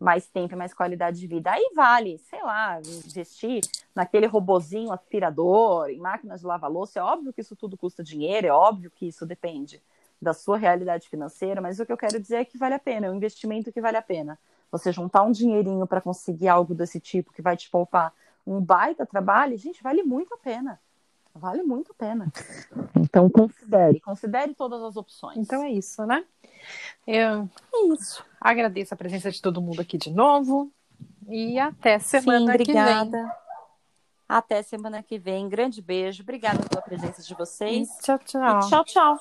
mais tempo e mais qualidade de vida. Aí vale, sei lá, investir naquele robozinho aspirador, em máquinas de lavar louça. É óbvio que isso tudo custa dinheiro, é óbvio que isso depende da sua realidade financeira, mas o que eu quero dizer é que vale a pena, é um investimento que vale a pena. Você juntar um dinheirinho para conseguir algo desse tipo que vai te poupar um baita trabalho, gente, vale muito a pena. Vale muito a pena. Então considere, considere todas as opções. Então é isso, né? Eu é isso. agradeço a presença de todo mundo aqui de novo e até semana Sim, obrigada. que vem. Até semana que vem. Grande beijo. Obrigada pela presença de vocês. Tchau, tchau. E tchau, tchau.